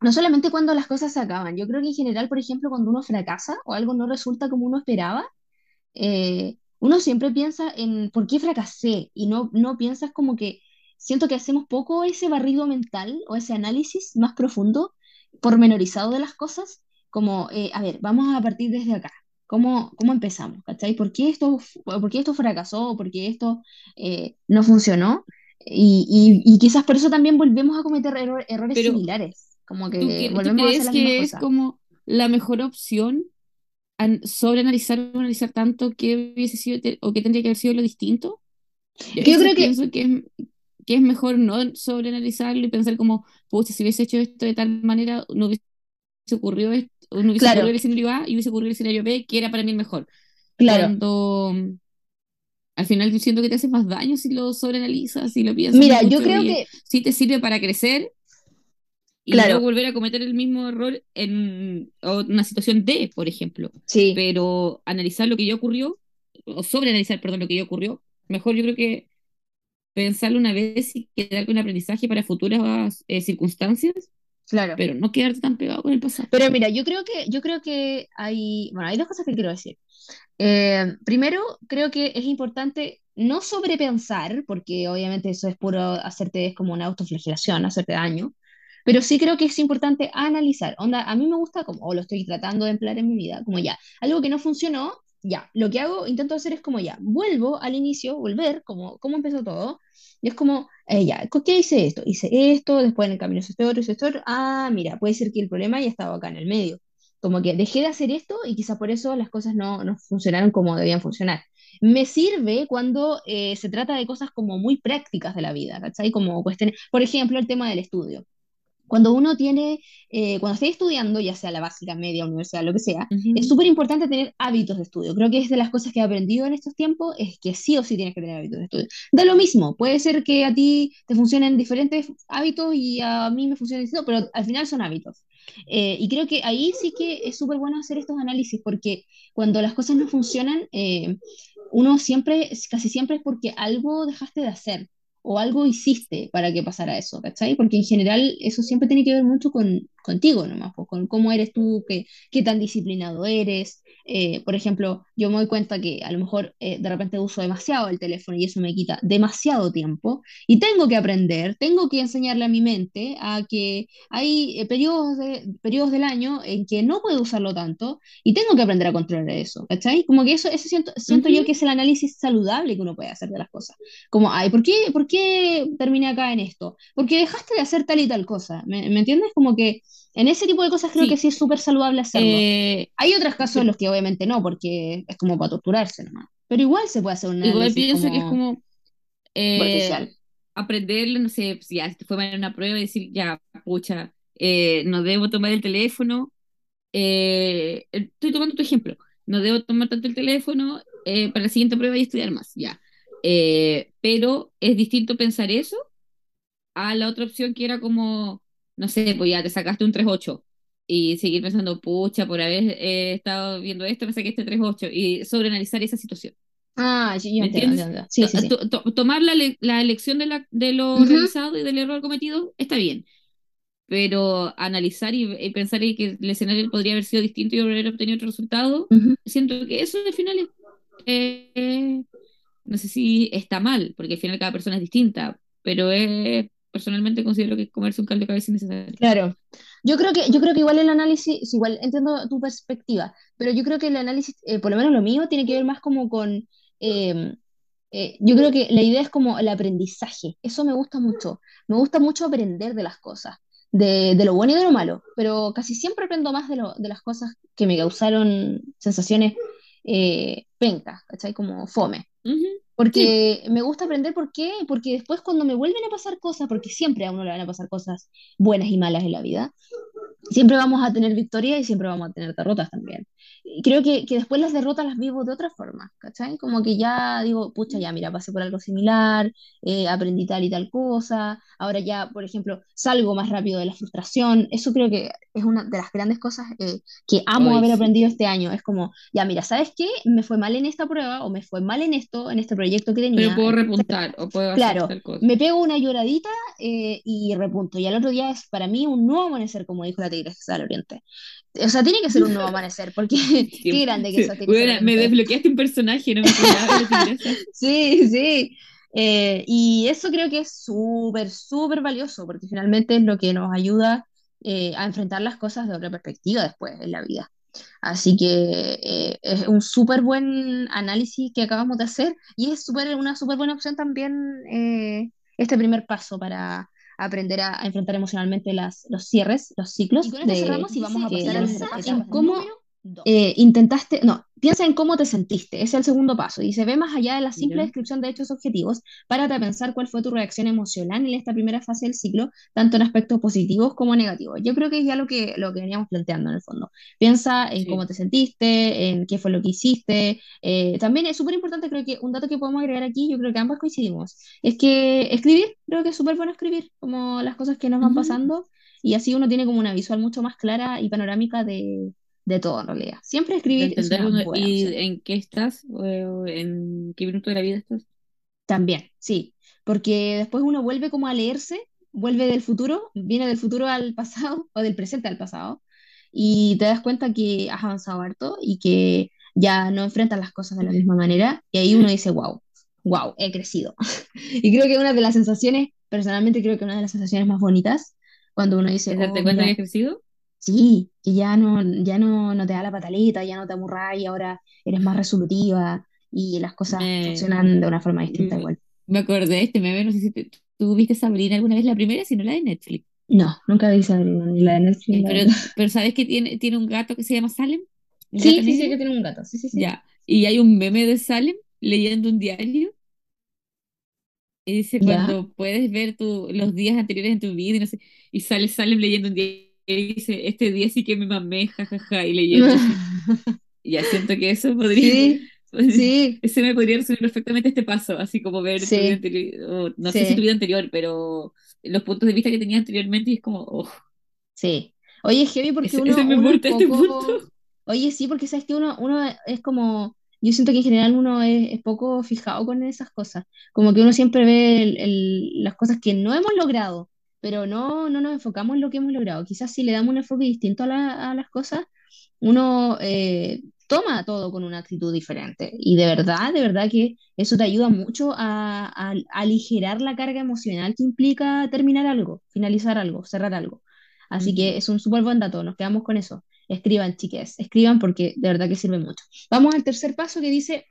no solamente cuando las cosas se acaban, yo creo que en general, por ejemplo, cuando uno fracasa o algo no resulta como uno esperaba, eh, uno siempre piensa en por qué fracasé y no, no piensas como que siento que hacemos poco ese barrido mental o ese análisis más profundo, pormenorizado de las cosas, como, eh, a ver, vamos a partir desde acá. ¿Cómo, cómo empezamos? ¿Cachai? ¿Por qué esto, por qué esto fracasó? ¿Por qué esto eh, no funcionó? Y, y- y quizás por eso también volvemos a cometer erro- errores Pero similares, como ¿tú, que tú volvemos a hacer mismas que es cosas. como la mejor opción sobreanalizar o analizar tanto qué hubiese sido o qué tendría que haber sido lo distinto. Yo creo que, pienso que es, que es mejor no sobreanalizarlo y pensar como, pucha, si hubiese hecho esto de tal manera, no hubiese ocurrido esto, no hubiese ocurrido claro, el escenario A y hubiese ocurrido el escenario B, que era para mí el mejor. claro. Cuando al final yo siento que te haces más daño si lo sobreanalizas, si lo piensas Mira, yo creo que, sí te sirve para crecer y no claro, volver a cometer el mismo error en una situación D, por ejemplo. sí. Pero analizar lo que ya ocurrió, o sobreanalizar, perdón, lo que ya ocurrió, mejor yo creo que pensarlo una vez y quedar con aprendizaje para futuras eh, circunstancias, Claro. pero no quedarte tan pegado con el pasado. Pero mira, yo creo que, yo creo que hay, bueno, hay dos cosas que quiero decir. Eh, primero, creo que es importante no sobrepensar, porque obviamente eso es puro hacerte, es como una autoflagelación, hacerte daño, pero sí creo que es importante analizar. Onda, a mí me gusta, como, o lo estoy tratando de emplear en mi vida, como ya, algo que no funcionó, ya, lo que hago, intento hacer es como ya, vuelvo al inicio, volver, como cómo empezó todo, y es como, eh, ya, ¿qué hice esto? Hice esto, después en el camino hice esto otro, hice esto ah, mira, puede ser que el problema ya estaba acá en el medio. Como que dejé de hacer esto y quizá por eso las cosas no, no funcionaron como debían funcionar. Me sirve cuando eh, se trata de cosas como muy prácticas de la vida, ¿cachai? Como cuestiones, por ejemplo, el tema del estudio. Cuando uno tiene, eh, cuando esté estudiando, ya sea la básica, media, universidad, lo que sea, es Ujú. súper importante tener hábitos de estudio. Creo que es de las cosas que he aprendido en estos tiempos, es que sí o sí tienes que tener hábitos de estudio. Da lo mismo, puede ser que a ti te funcionen diferentes hábitos y a mí me funcionen distintos, pero al final son hábitos. Eh, y creo que ahí sí que es súper bueno hacer estos análisis, porque cuando las cosas no funcionan, eh, uno siempre, casi siempre es porque algo dejaste de hacer o algo hiciste para que pasara eso, ¿cachai? Porque en general eso siempre tiene que ver mucho con, contigo nomás, con cómo eres tú, qué, qué tan disciplinado eres. Eh, por ejemplo, yo me doy cuenta que a lo mejor eh, de repente uso demasiado el teléfono y eso me quita demasiado tiempo y tengo que aprender, tengo que enseñarle a mi mente a que hay eh, periodos, de, periodos del año en que no puedo usarlo tanto y tengo que aprender a controlar eso, ¿cachai? Como que eso, eso siento, siento yo Ujú. que es el análisis saludable que uno puede hacer de las cosas. Como, ay, ¿por qué, por qué terminé acá en esto? Porque dejaste de hacer tal y tal cosa. ¿Me, me entiendes? Como que en ese tipo de cosas creo que Sí, es súper saludable hacerlo. eh, Hay otros casos en los que obviamente no, porque es como para torturarse nomás. Pero igual se puede hacer un igual análisis pienso que es como como eh, aprenderlo, no sé, si ya fue mal una prueba y decir, ya, pucha, eh, no debo tomar el teléfono. eh, estoy tomando tu ejemplo, no debo tomar tanto el teléfono para la siguiente prueba y estudiar más, ya. Pero es distinto pensar eso a la otra opción que era como, no sé, pues ya te sacaste un tres ocho y seguir pensando, pucha, por haber eh, estado viendo esto, me saqué este tres ocho y sobreanalizar esa situación. Ah, yo, yo ¿Me entiendo. Sí, sí, sí. to- to- tomar la, le- la elección de, la- de lo Ujú, realizado y del error cometido está bien, pero analizar y, y pensar en que el escenario podría haber sido distinto y haber obtenido otro resultado, ujú. siento que eso al final es, eh, no sé si está mal, porque al final cada persona es distinta, pero es, personalmente considero que comerse un caldo de cabeza es necesario. Claro. Yo creo que, yo creo que igual el análisis, igual entiendo tu perspectiva, pero yo creo que el análisis, eh, por lo menos lo mío, tiene que ver más como con, eh, eh, yo creo que la idea es como el aprendizaje. Eso me gusta mucho. Me gusta mucho aprender de las cosas, de, de lo bueno y de lo malo, pero casi siempre aprendo más de, lo, de las cosas que me causaron sensaciones eh, pencas, ¿cachai? Como fome. Porque me gusta aprender, ¿por qué? Porque después cuando me vuelven a pasar cosas, porque siempre a uno le van a pasar cosas buenas y malas en la vida, siempre vamos a tener victorias y siempre vamos a tener derrotas también. Y creo que, que después las derrotas las vivo de otra forma, ¿cachai? Como que ya digo, pucha, ya mira, pasé por algo similar, eh, aprendí tal y tal cosa, ahora ya, por ejemplo, salgo más rápido de la frustración. Eso creo que es una de las grandes cosas eh, que amo hoy haber sí. aprendido este año. Es como, ya mira, ¿sabes qué? Me fue mal en esta prueba o me fue mal en esto, en este proyecto que Pero tenía, puedo etc. repuntar o puedo hacer Claro, tal cosa. me pego una lloradita eh, y repunto. Y al otro día es para mí un nuevo amanecer, como dijo la Tigresa del Oriente. O sea, tiene que ser un nuevo amanecer, porque qué Siempre- grande que es sí. del Bueno, me desbloqueaste un personaje, no me acordaba. Sí, sí. Eh, y eso creo que es súper, súper valioso, porque finalmente es lo que nos ayuda eh, a enfrentar las cosas de otra perspectiva después en la vida. Así que eh, es un súper buen análisis que acabamos de hacer y es súper, una súper buena opción también eh, este primer paso para aprender a, a enfrentar emocionalmente las, los cierres, los ciclos Y con esto de, cerramos y vamos a pasar a en cómo número eh, intentaste, no, piensa en cómo te sentiste, ese es el segundo paso, y se ve más allá de la simple descripción de hechos objetivos, párate a pensar cuál fue tu reacción emocional en esta primera fase del ciclo, tanto en aspectos positivos como negativos. Yo creo que es ya lo que, lo que veníamos planteando en el fondo. Piensa en cómo Sí, te sentiste, en qué fue lo que hiciste. Eh, también es súper importante, creo que un dato que podemos agregar aquí, yo creo que ambas coincidimos, es que escribir, creo que es súper bueno escribir, como las cosas que nos van Ujú. pasando, y así uno tiene como una visual mucho más clara y panorámica de de todo en realidad. Siempre escribir es una buena y opción. en qué estás, o en qué minuto de la vida estás. También, sí, porque después uno vuelve como a leerse, vuelve del futuro, viene del futuro al pasado o del presente al pasado y te das cuenta que has avanzado harto y que ya no enfrentas las cosas de la misma manera y ahí uno dice, wow, wow, he crecido. Y creo que una de las sensaciones, personalmente creo que una de las sensaciones más bonitas, cuando uno dice, ¿Es darte oh, que has crecido? Sí, que ya no, ya no, no te da la pataleta, ya no te y ahora eres más resolutiva y las cosas Me, funcionan de una forma distinta me, igual. me acordé de este meme, no sé si te- tú viste Sabrina alguna vez, la primera, sino la de Netflix. No, nunca vi Sabrina, ni la de Netflix, Eh, pero, pero ¿sabes que tiene, tiene un gato que se llama Salem? ¿Un gato Sí, sí, sí, que tiene un gato, sí, sí, sí. Ya. Y hay un meme de Salem leyendo un diario y dice Ya. cuando puedes ver tu, los días anteriores en tu vida y no sé, y sale Salem leyendo un diario y dice, este día sí que me mamé, jajaja, y leyendo. Ya siento que eso podría, Sí, sí, ese me podría resumir perfectamente este paso, así como ver tu vida sí, anterior, no sé si tu sí, vida anterior, pero los puntos de vista que tenías anteriormente y es como, oh, sí. Oye, heavy porque ese, ese uno, me uno es importa este punto. poco, oye, sí, porque sabes que uno, uno es como, yo siento que en general uno es, es poco fijado con esas cosas, como que uno siempre ve el- el- las cosas que no hemos logrado, pero no, no nos enfocamos en lo que hemos logrado. Quizás si le damos un enfoque distinto a, la- a las cosas, uno eh, toma todo con una actitud diferente. Y de verdad, de verdad que eso te ayuda mucho a, a- a aligerar la carga emocional que implica terminar algo, finalizar algo, cerrar algo. Así que Ujú, es un súper buen dato, nos quedamos con eso. Escriban, chiques, escriban porque de verdad que sirve mucho. Vamos al tercer paso que dice,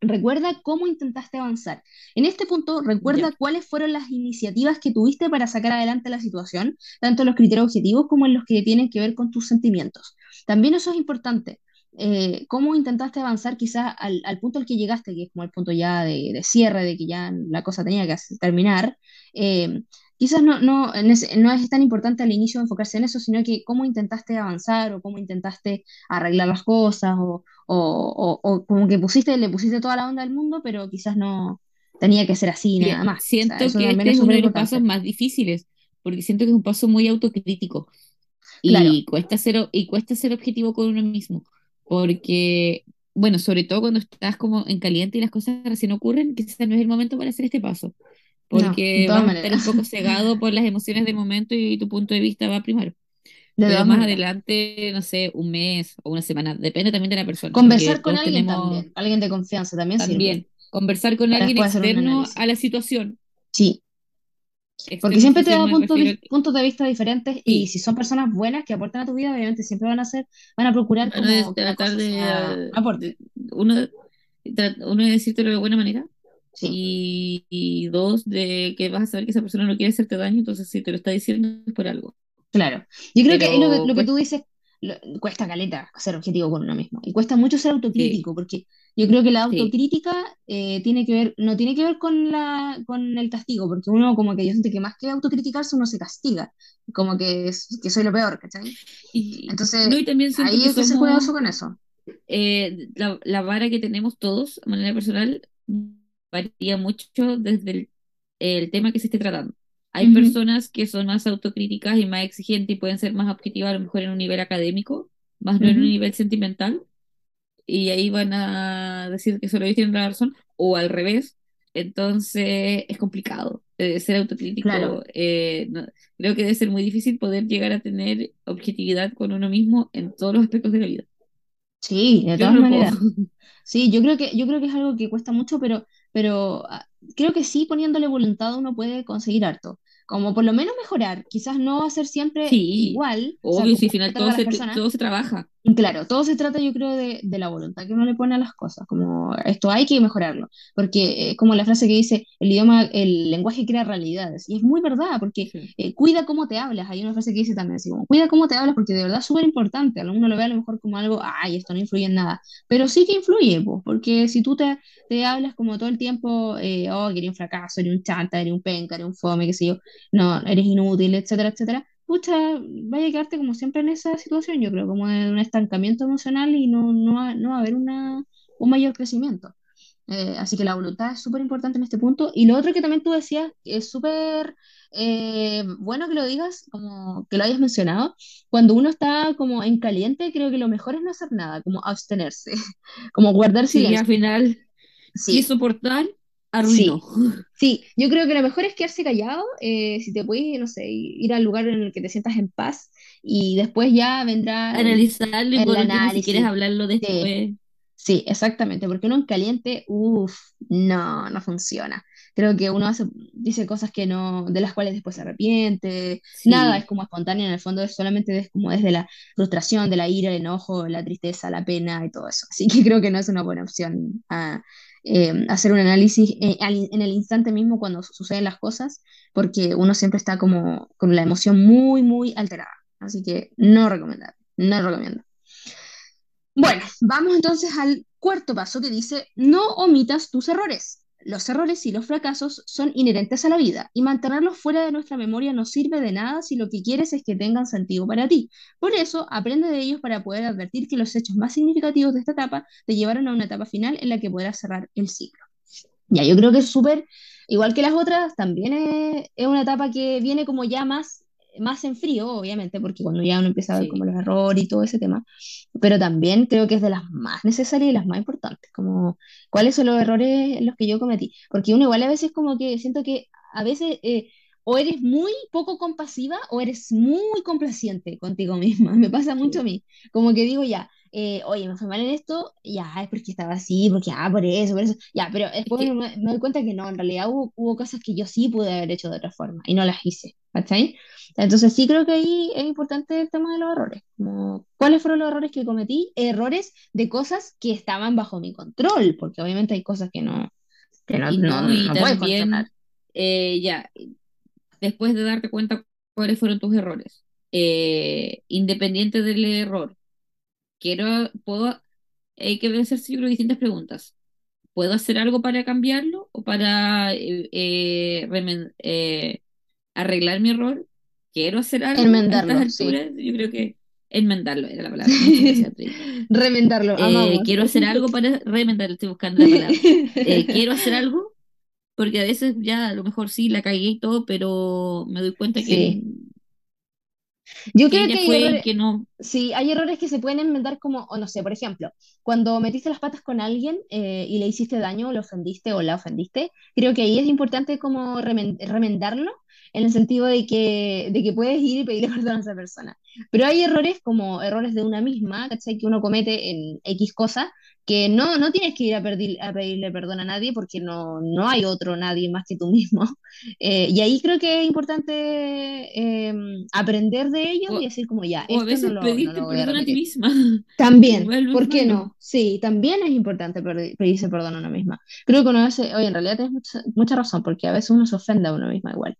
recuerda cómo intentaste avanzar. En este punto, Ya. recuerda cuáles fueron las iniciativas que tuviste para sacar adelante la situación, tanto en los criterios objetivos como en los que tienen que ver con tus sentimientos. También eso es importante. Eh, ¿cómo intentaste avanzar quizás al, al punto al que llegaste, que es como el punto ya de, de cierre, de que ya la cosa tenía que terminar? Eh, quizás no, no, ese- no es tan importante al inicio enfocarse en eso, sino que cómo intentaste avanzar o cómo intentaste arreglar las cosas o, o, o- o como que pusiste, le pusiste toda la onda del mundo, pero quizás no tenía que ser así Sí, nada más. Sea, siento eso que este es uno de los pasos más difíciles, porque siento que es un paso muy autocrítico Claro, y cuesta ser, y cuesta ser objetivo con uno mismo, porque, bueno, sobre todo cuando estás como en caliente y las cosas recién ocurren, quizás no es el momento para hacer este paso, porque todas vas a estar un poco cegado por las emociones del momento y tu punto de vista va primero. de Pero más maneras. adelante, no sé, un mes o una semana, depende también de la persona, porque Conversar con alguien tenemos también, alguien de confianza también sirve también conversar con para alguien externo a la situación. Sí, porque Externo a la siempre te da puntos, que puntos de vista diferentes y sí, si son personas buenas que aportan a tu vida, obviamente siempre van a ser, van a procurar como la tratar de, aporte. uno, uno de decírtelo de buena manera Sí. y, y dos, de que vas a saber que esa persona no quiere hacerte daño, entonces si te lo está diciendo es por algo. Claro. Yo creo que es lo que, Pero lo que tú dices lo- cuesta caleta ser objetivo con uno mismo. Y cuesta mucho ser sí, autocrítico, porque yo creo que la sí, autocrítica eh, tiene que ver, no tiene que ver con la, con el castigo, porque uno como que yo siento que más que autocriticarse uno se castiga, como que, es- que soy lo peor, ¿cachai? y no, Entonces, y también ahí que hay que ser somos cuidadoso con eso. eh, la, la vara que tenemos todos de manera personal varía mucho desde el, el tema que se esté tratando. Hay Ujú, personas que son más autocríticas y más exigentes y pueden ser más objetivas a lo mejor en un nivel académico, más no en un nivel sentimental, y ahí van a decir que solo ellos tienen la razón, o al revés. Entonces es complicado eh, ser Claro, autocrítico. eh, no- creo que debe ser muy difícil poder llegar a tener objetividad con uno mismo en todos los aspectos de la vida. sí, de todas no lo puedo. maneras. Sí, yo creo que, yo creo que es algo que cuesta mucho, pero, pero ah, creo que sí, poniéndole voluntad uno puede conseguir harto. Como por lo menos mejorar, quizás no ser siempre Sí, igual, o sea, obvio, si al final todo se, personas, todo se trabaja. Claro, todo se trata, yo creo, de, de la voluntad que uno le pone a las cosas, como esto hay que mejorarlo, porque eh, como la frase que dice, el idioma, el lenguaje crea realidades, y es muy verdad, porque Sí, eh, cuida cómo te hablas, hay una frase que dice también así, como, cuida cómo te hablas, porque de verdad es súper importante, a uno lo ve a lo mejor como algo, ay, esto no influye en nada, pero sí que influye, pues, porque si tú te, te hablas como todo el tiempo, eh, oh, que eres un fracaso, eres un chanta, eres un penca, eres un fome, qué sé yo, no, eres inútil, etcétera, etcétera pucha, vaya a quedarte como siempre en esa situación, yo creo, como en un estancamiento emocional y no, no, no va a haber una, un mayor crecimiento. Eh, así que la voluntad es súper importante en este punto. Y lo otro que también tú decías, es súper eh, bueno que lo digas, como que lo hayas mencionado, cuando uno está como en caliente, creo que lo mejor es no hacer nada, como abstenerse, como guardar silencio. al final, Sí, quiso portar, arruinó. sí. Sí, yo creo que lo mejor es quedarse callado, eh, si te puedes, no sé, ir al lugar en el que te sientas en paz y después ya vendrá Analizarlo y el por último, si quieres hablarlo Sí, después. sí, exactamente, porque uno en caliente, uff, no, no funciona. Creo que uno hace, dice cosas que no, de las cuales después se arrepiente, nada es Sí, como espontáneo, en el fondo es solamente es como desde la frustración, de la ira, el enojo, la tristeza, la pena y todo eso. Así que creo que no es una buena opción eh, hacer un análisis eh, en el instante mismo cuando su- suceden las cosas, porque uno siempre está como con la emoción muy, muy alterada. Así que no recomendable, no recomiendo. Bueno, vamos entonces al cuarto paso que dice, no omitas tus errores. Los errores y los fracasos son inherentes a la vida y mantenerlos fuera de nuestra memoria no sirve de nada si lo que quieres es que tengan sentido para ti. Por eso, aprende de ellos para poder advertir que los hechos más significativos de esta etapa te llevaron a una etapa final en la que podrás cerrar el ciclo. Ya, yo creo que es súper, igual que las otras, también es, es una etapa que viene como ya más, más en frío, obviamente, porque cuando ya uno empieza a ver como sí. los errores y todo ese tema, pero también creo que es de las más necesarias y las más importantes, como cuáles son los errores los que yo cometí, porque uno igual a veces como que siento que a veces eh, o eres muy poco compasiva o eres muy complaciente contigo misma, me pasa mucho a Sí. mí, como que digo ya eh, oye, me fue mal en esto, ya, es porque estaba así, porque, ah, por eso, por eso, ya, pero Es después me, que, me doy cuenta que no, en realidad hubo, hubo cosas que yo sí pude haber hecho de otra forma y no las hice, ¿cachai? Entonces sí creo que ahí es importante el tema de los errores, como, ¿cuáles fueron los errores que cometí? Errores de cosas que estaban bajo mi control, porque obviamente hay cosas que no, que no, y no, no, y no puedes controlar. también, eh, ya, después de darte cuenta cuáles fueron tus errores, eh, independiente del error, quiero, puedo, hay que hacerse, yo creo, distintas preguntas. ¿Puedo hacer algo para cambiarlo o para eh, eh, remen- eh, arreglar mi error? ¿Quiero hacer algo a estas Enmendarlo, sí. alturas? Yo creo que enmendarlo era la palabra. Remendarlo, Eh, quiero hacer algo para remendarlo, estoy buscando la palabra. Quiero hacer algo porque a veces ya a lo mejor sí la cagué y todo, pero me doy cuenta que, Sí. Yo creo que hay errores, que no. sí, hay errores que se pueden enmendar como, o no sé, por ejemplo, cuando metiste las patas con alguien eh, y le hiciste daño, o lo ofendiste o la ofendiste, creo que ahí es importante como remen- remendarlo en el sentido de que, de que puedes ir y pedirle perdón a esa persona. Pero hay errores como errores de una misma, ¿cachai? Que uno comete en X cosa, que no, no tienes que ir a, pedir, a pedirle perdón a nadie porque no, no hay otro nadie más que tú mismo. Eh, y ahí creo que es importante eh, aprender de ellos y O, decir como ya, o a esto no veces no pedirte lo voy a perdón a ti misma. También, no ¿por qué malo. no? Sí, también es importante pedirse perdón a uno misma. Creo que uno hace, oye, en realidad tienes mucha, mucha razón, porque a veces uno se ofende a uno misma igual.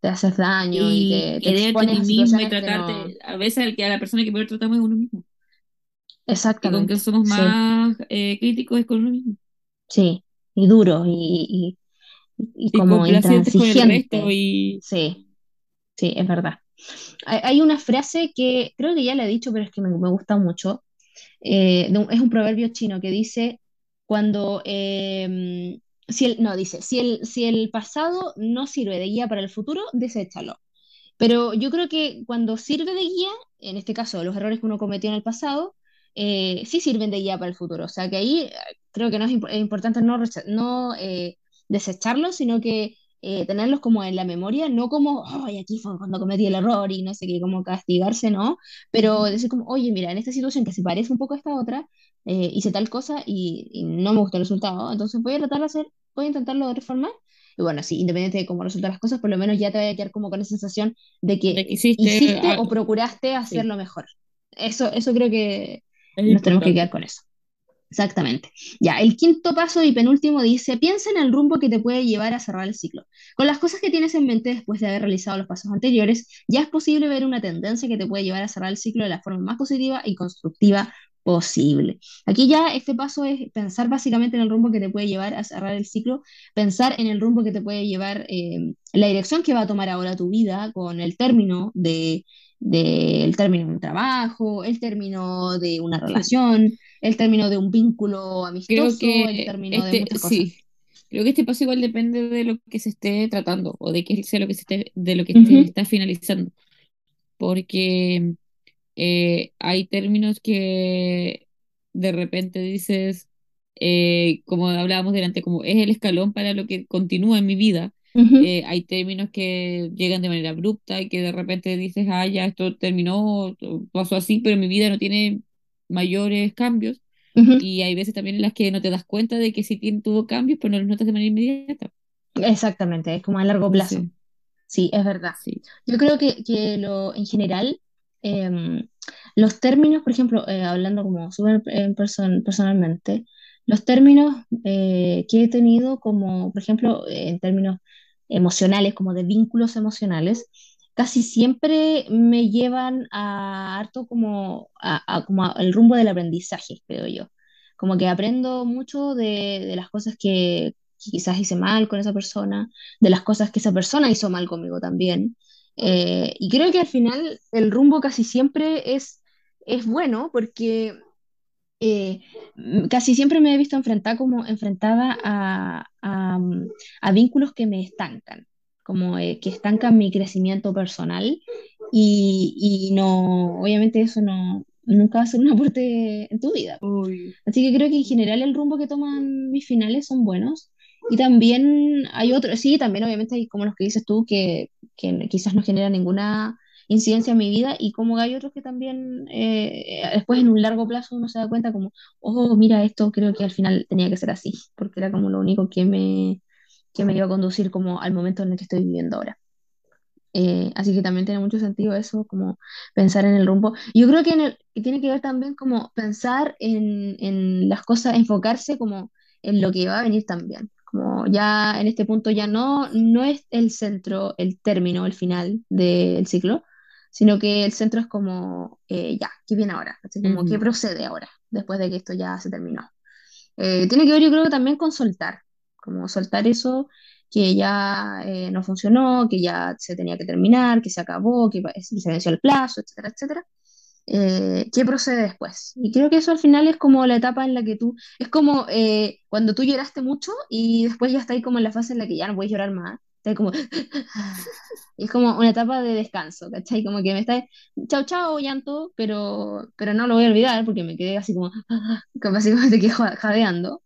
Te haces daño y Y te, te quererte a expones ti a mismo y que no... tratarte, a veces a la persona que peor tratamos es uno mismo. Y con que Exactamente, somos sí, más eh, críticos es con uno mismo. sí. Y duro y, y, y Y como complacientes con y Sí, sí, es verdad. Hay, hay una frase que creo que ya la he dicho, pero es que me, me gusta mucho, eh, de es un proverbio chino que dice, cuando, eh, si el, no, dice, si el, si el pasado no sirve de guía para el futuro, deséchalo. Pero yo creo que cuando sirve de guía, en este caso los errores que uno cometió en el pasado, eh, sí sirven de guía para el futuro. O sea que ahí eh, creo que no es, imp- es importante no, no eh, desecharlos, sino que eh, tenerlos como en la memoria, no como, ay, aquí fue cuando cometí el error y no sé qué, como castigarse, ¿no? Pero decir como, oye, mira, en esta situación que se parece un poco a esta otra, eh, hice tal cosa y, y no me gustó el resultado, entonces voy a tratar de hacer, voy a intentarlo de otra forma Y bueno, sí, independiente de cómo resultan las cosas, por lo menos ya te vaya a quedar como con esa sensación de De que que hiciste, hiciste o procuraste sí, hacerlo mejor. Eso, eso creo que es nos tenemos que quedar con eso. Exactamente. Ya, el quinto paso y penúltimo dice, piensa en el rumbo que te puede llevar a cerrar el ciclo. Con las cosas que tienes en mente después de haber realizado los pasos anteriores, ya es posible ver una tendencia que te puede llevar a cerrar el ciclo de la forma más positiva y constructiva posible. Aquí ya este paso es pensar básicamente en el rumbo que te puede llevar a cerrar el ciclo, pensar en el rumbo que te puede llevar, eh, la dirección que va a tomar ahora tu vida con el término de, del término de un trabajo, el término de una relación el término de un vínculo Creo amistoso, el término de este, muchas cosas. sí, creo que este paso igual depende de lo que se esté tratando o de qué sea lo que se esté, de lo que se está finalizando. Porque eh, hay términos que de repente dices, eh, como hablábamos delante, como es el escalón para lo que continúa en mi vida. ujú, Eh, hay términos que llegan de manera abrupta y que de repente dices, ah, ya esto terminó, pasó así, pero mi vida no tiene mayores cambios. ujú. Y hay veces también en las que no te das cuenta de que sí tuvo cambios, pero no los notas de manera inmediata. Exactamente, es como a largo plazo. Entonces, Sí, es verdad. sí. Yo creo que, que lo, en general, em, los términos, por ejemplo, eh, hablando como súper en person- personalmente, los términos eh, que he tenido como, por ejemplo, eh, en términos emocionales, como de vínculos emocionales, casi siempre me llevan a harto como, a, a- como a- el rumbo del aprendizaje, creo yo. Como que aprendo mucho de, de las cosas que, que quizás hice mal con esa persona de las cosas que esa persona hizo mal conmigo también. Eh, y creo que al final el rumbo casi siempre es, es bueno porque eh, casi siempre me he visto enfrentada como enfrentada a, a, mm, a vínculos que me estancan, como eh, que estancan mi crecimiento personal y, y no, obviamente eso no, nunca va a ser un aporte en tu vida. Uy. Así que creo que en general el rumbo que toman mis finales son buenos. Y también hay otros, sí, también obviamente hay como los que dices tú, que, que quizás no generan ninguna incidencia en mi vida, y como hay otros que también eh, después en un largo plazo uno se da cuenta como, oh, mira, esto creo que al final tenía que ser así, porque era como lo único que me, que me iba a conducir como al momento en el que estoy viviendo ahora. Eh, así que también tiene mucho sentido eso, como pensar en el rumbo. Yo creo que tiene que ver también como pensar en, en las cosas, enfocarse como en lo que va a venir también. Como ya en este punto ya no, no es el centro, el término, el final del ciclo, sino que el centro es como, eh, ya, ¿qué viene ahora? Así como, ¿qué Ujú. procede ahora, después de que esto ya se terminó? Eh, tiene que ver, yo creo, también con soltar, como soltar eso que ya eh, no funcionó, que ya se tenía que terminar, que se acabó, que se venció el plazo, etcétera, etcétera. Eh, ¿qué procede después? Y creo que eso al final es como la etapa en la que tú, es como eh, cuando tú lloraste mucho y después ya estás como en la fase en la que ya no puedes llorar más. Estás como, es como una etapa de descanso, ¿cachai? Como que me está, chao, chao, llanto, pero, pero no lo voy a olvidar porque me quedé así como, como básicamente que ja- jadeando.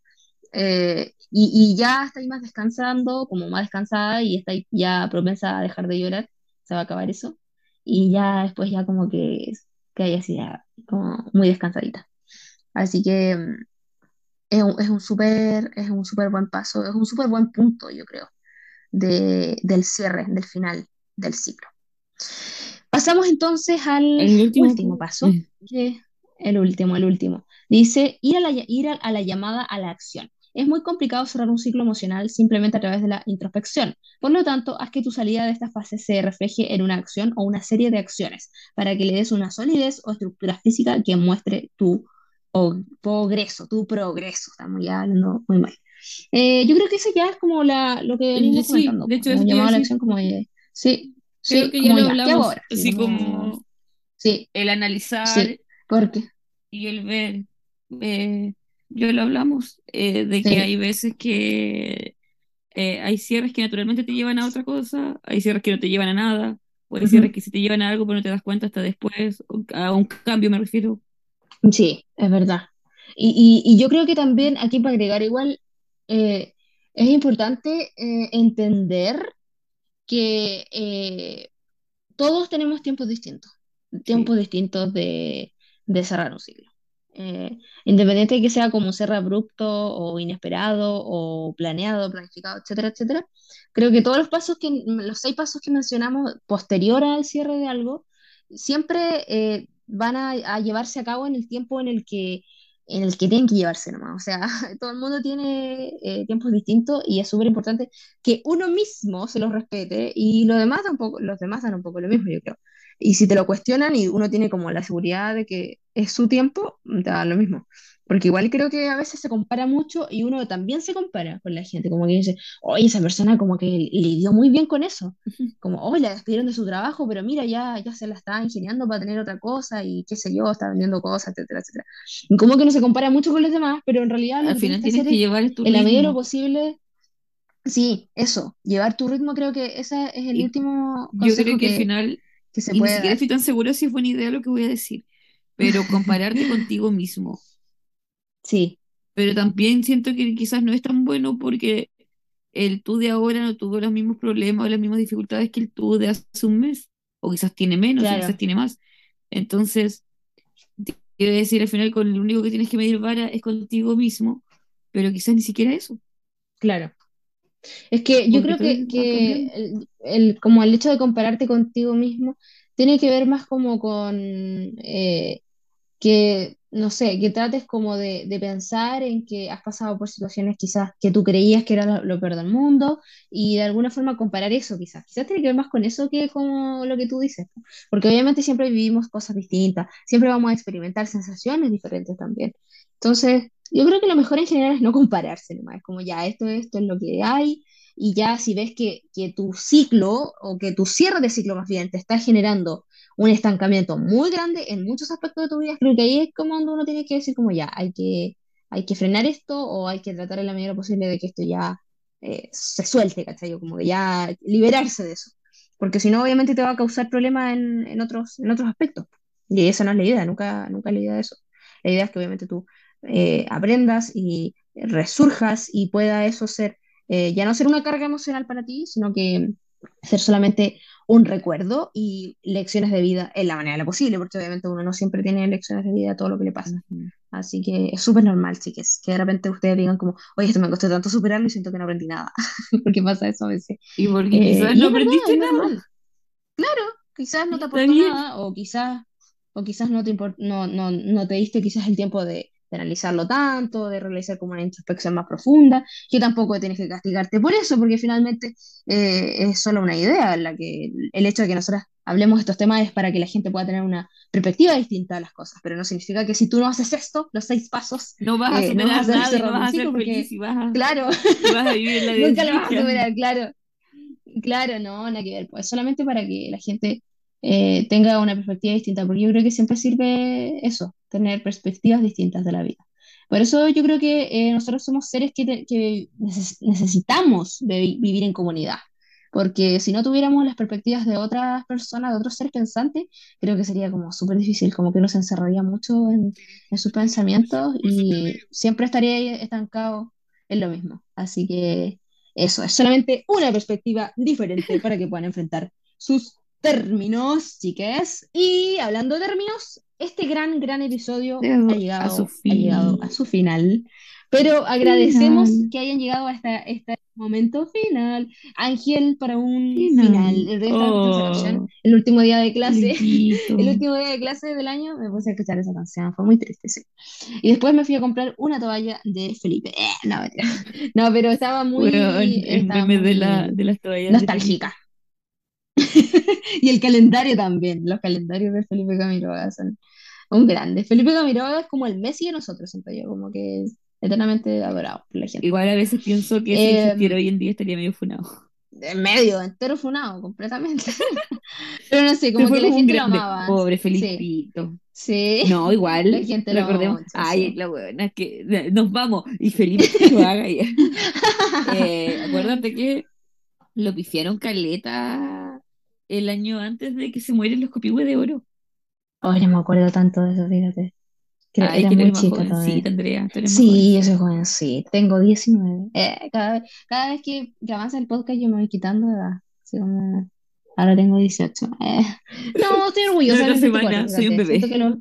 Eh, y, y ya estáis más descansando, como más descansada y estáis ya propensa a dejar de llorar, se va a acabar eso. Y ya después ya como que, que hay así ya como muy descansadita. Así que mm, es un, es un súper, es un súper buen paso, es un súper buen punto, yo creo, de, del cierre, del final del ciclo. Pasamos entonces al El último paso, que el último, el último. Dice, ir a la, ir a la llamada a la acción. Es muy complicado cerrar un ciclo emocional simplemente a través de la introspección. Por lo tanto, haz que tu salida de esta fase se refleje en una acción o una serie de acciones para que le des una solidez o estructura física que muestre tu progreso, tu progreso. Estamos ya hablando muy mal. Eh, yo creo que eso ya es como la, lo que De- venimos Sí, comentando, de hecho como a llamado a la acción, como de, sí, Creo sí, que como lo ya, ¿qué hago hablamos, ahora? Así como sí, el analizar sí, porque, y el ver. eh, yo lo hablamos, eh, de que sí, hay veces que eh, hay cierres que naturalmente te llevan a otra cosa, hay cierres que no te llevan a nada, o hay cierres ujú, que sí te llevan a algo, pero no te das cuenta hasta después, a un cambio me refiero. sí, es verdad. Y, y, y yo creo que también aquí para agregar igual, eh, es importante entender que todos tenemos tiempos distintos, Sí. tiempos distintos de, de cerrar un ciclo. Eh, independiente de que sea como cierre abrupto o inesperado o planeado, planificado, etcétera, etcétera, creo que todos los pasos que, los seis pasos que mencionamos posterior al cierre de algo, siempre eh, van a, a llevarse a cabo en el tiempo en el que en el que tienen que llevarse nomás. O sea, todo el mundo tiene eh, tiempos distintos y es súper importante que uno mismo se los respete y lo demás da un poco, los demás dan un poco lo mismo, yo creo. Y si te lo cuestionan y uno tiene como la seguridad de que es su tiempo, te da lo mismo. Porque igual creo que a veces se compara mucho y uno también se compara con la gente, como que dice, oye, esa persona como que lidió muy bien con eso, como, oye, la despidieron de su trabajo, pero mira, ya, ya se la está ingeniando para tener otra cosa y qué sé yo, está vendiendo cosas, etcétera, etcétera. Y como que no se compara mucho con los demás, pero en realidad Al que final tienes que que llevar tu en la medida de lo ritmo. posible, sí, eso, llevar tu ritmo, creo que ese es el Y último yo creo consejo que al que, final, que se y ni siquiera dar. estoy tan segura si es buena idea lo que voy a decir, pero compararte contigo mismo. Sí, Pero también siento que quizás no es tan bueno porque el tú de ahora no tuvo los mismos problemas o las mismas dificultades que el tú de hace un mes, o quizás tiene menos o quizás tiene más. Entonces, quiero decir, al final con lo único que tienes que medir vara es contigo mismo, pero quizás ni siquiera eso, claro. Es que yo creo que, que el, el- como el hecho de compararte contigo mismo tiene que ver más como con eh, que, no sé, que trates como de, de pensar en que has pasado por situaciones quizás que tú creías que era lo, lo peor del mundo y de alguna forma comparar eso quizás. Quizás tiene que ver más con eso que con lo que tú dices. Porque obviamente siempre vivimos cosas distintas, siempre vamos a experimentar sensaciones diferentes también. Entonces, yo creo que lo mejor en general es no compararse nomás. Es como ya, esto, esto es lo que hay. Y ya si ves que, que tu ciclo o que tu cierre de ciclo más bien te está generando un estancamiento muy grande en muchos aspectos de tu vida, creo que ahí es como donde uno tiene que decir como ya, hay que, hay que frenar esto o hay que tratar en la medida posible de que esto ya eh, se suelte, ¿cachai? Como que ya liberarse de eso. Porque si no, obviamente te va a causar problemas en, en otros, en otros aspectos. Y esa no es la idea, nunca, nunca la idea de eso. La idea es que obviamente tú eh, aprendas y resurjas y pueda eso ser, eh, ya no ser una carga emocional para ti, sino que ser solamente un recuerdo y lecciones de vida en la manera de lo posible, porque obviamente uno no siempre tiene lecciones de vida de todo lo que le pasa. Así que es súper normal, chicas, que de repente ustedes digan como, oye, esto me costó tanto superarlo y siento que no aprendí nada, porque pasa eso a veces. Y porque Eh, quizás no verdad, aprendiste nada, normal. Quizás no te aportó nada o quizás, o quizás no te, no, no, no te diste quizás el tiempo de, de analizarlo tanto, de realizar como una introspección más profunda, que tampoco tienes que castigarte por eso, porque finalmente eh, es solo una idea, la que el hecho de que nosotras hablemos de estos temas es para que la gente pueda tener una perspectiva distinta de las cosas, pero no significa que si tú no haces esto, los seis pasos, No vas a eh, no vas a superar nada no vas a ser feliz y vas a, claro, y vas a vivir la nunca lo vas a superar, claro. Claro, no, nada que ver, pues solamente para que la gente eh, tenga una perspectiva distinta, porque yo creo que siempre sirve eso, tener perspectivas distintas de la vida. Por eso yo creo que eh, nosotros somos seres que, te- que neces- necesitamos de vi- vivir en comunidad, porque si no tuviéramos las perspectivas de otras personas, de otros seres pensantes, creo que sería como súper difícil, como que uno se encerraría mucho en, en sus pensamientos y siempre estaría estancado en lo mismo. Así que... Eso, es solamente una perspectiva diferente para que puedan enfrentar sus términos, chicas. Y hablando de términos, este gran, gran episodio ha Llegado a su ha llegado a su final. Pero agradecemos Final. que hayan llegado hasta este momento final. Ángel, para un final canción, Oh, el último día de clase, el último día de clase del año, me puse a escuchar esa canción. Fue muy triste, sí. Y después me fui a comprar una toalla de Felipe. Eh, no, pero estaba muy, el estaba meme de la, de las toallas nostálgica. Y el calendario también. Los calendarios de Felipe Camiroaga son un grande. Felipe Camiroaga es como el Messi de nosotros, siento yo, como que es eternamente adorado por la gente. Igual a veces pienso que si existiera Eh, hoy en día estaría medio funado. en medio, entero funado, completamente. Pero no sé, como que la gente lo amaba. Pobre Sí, Felipito. sí. No, La igual, gente lo amaba recordemos. mucho, Ay, sí. la buena, que eh, nos vamos. Y Felipe que lo haga. Eh, acuérdate que lo pifiaron caleta el año antes de que se mueren los copihue de oro. Ay, no me acuerdo tanto de eso, fíjate. Creo- Ay, Era que muy más chica todavía. jovencita, Andrea. Sí, yo soy jovencita. tengo 19. Eh, cada vez, cada vez que, que avanza el podcast yo me voy quitando de edad. Ahora tengo 18. Eh, No, estoy orgullosa mis 24, semana soy un. Siento que bebé. lo,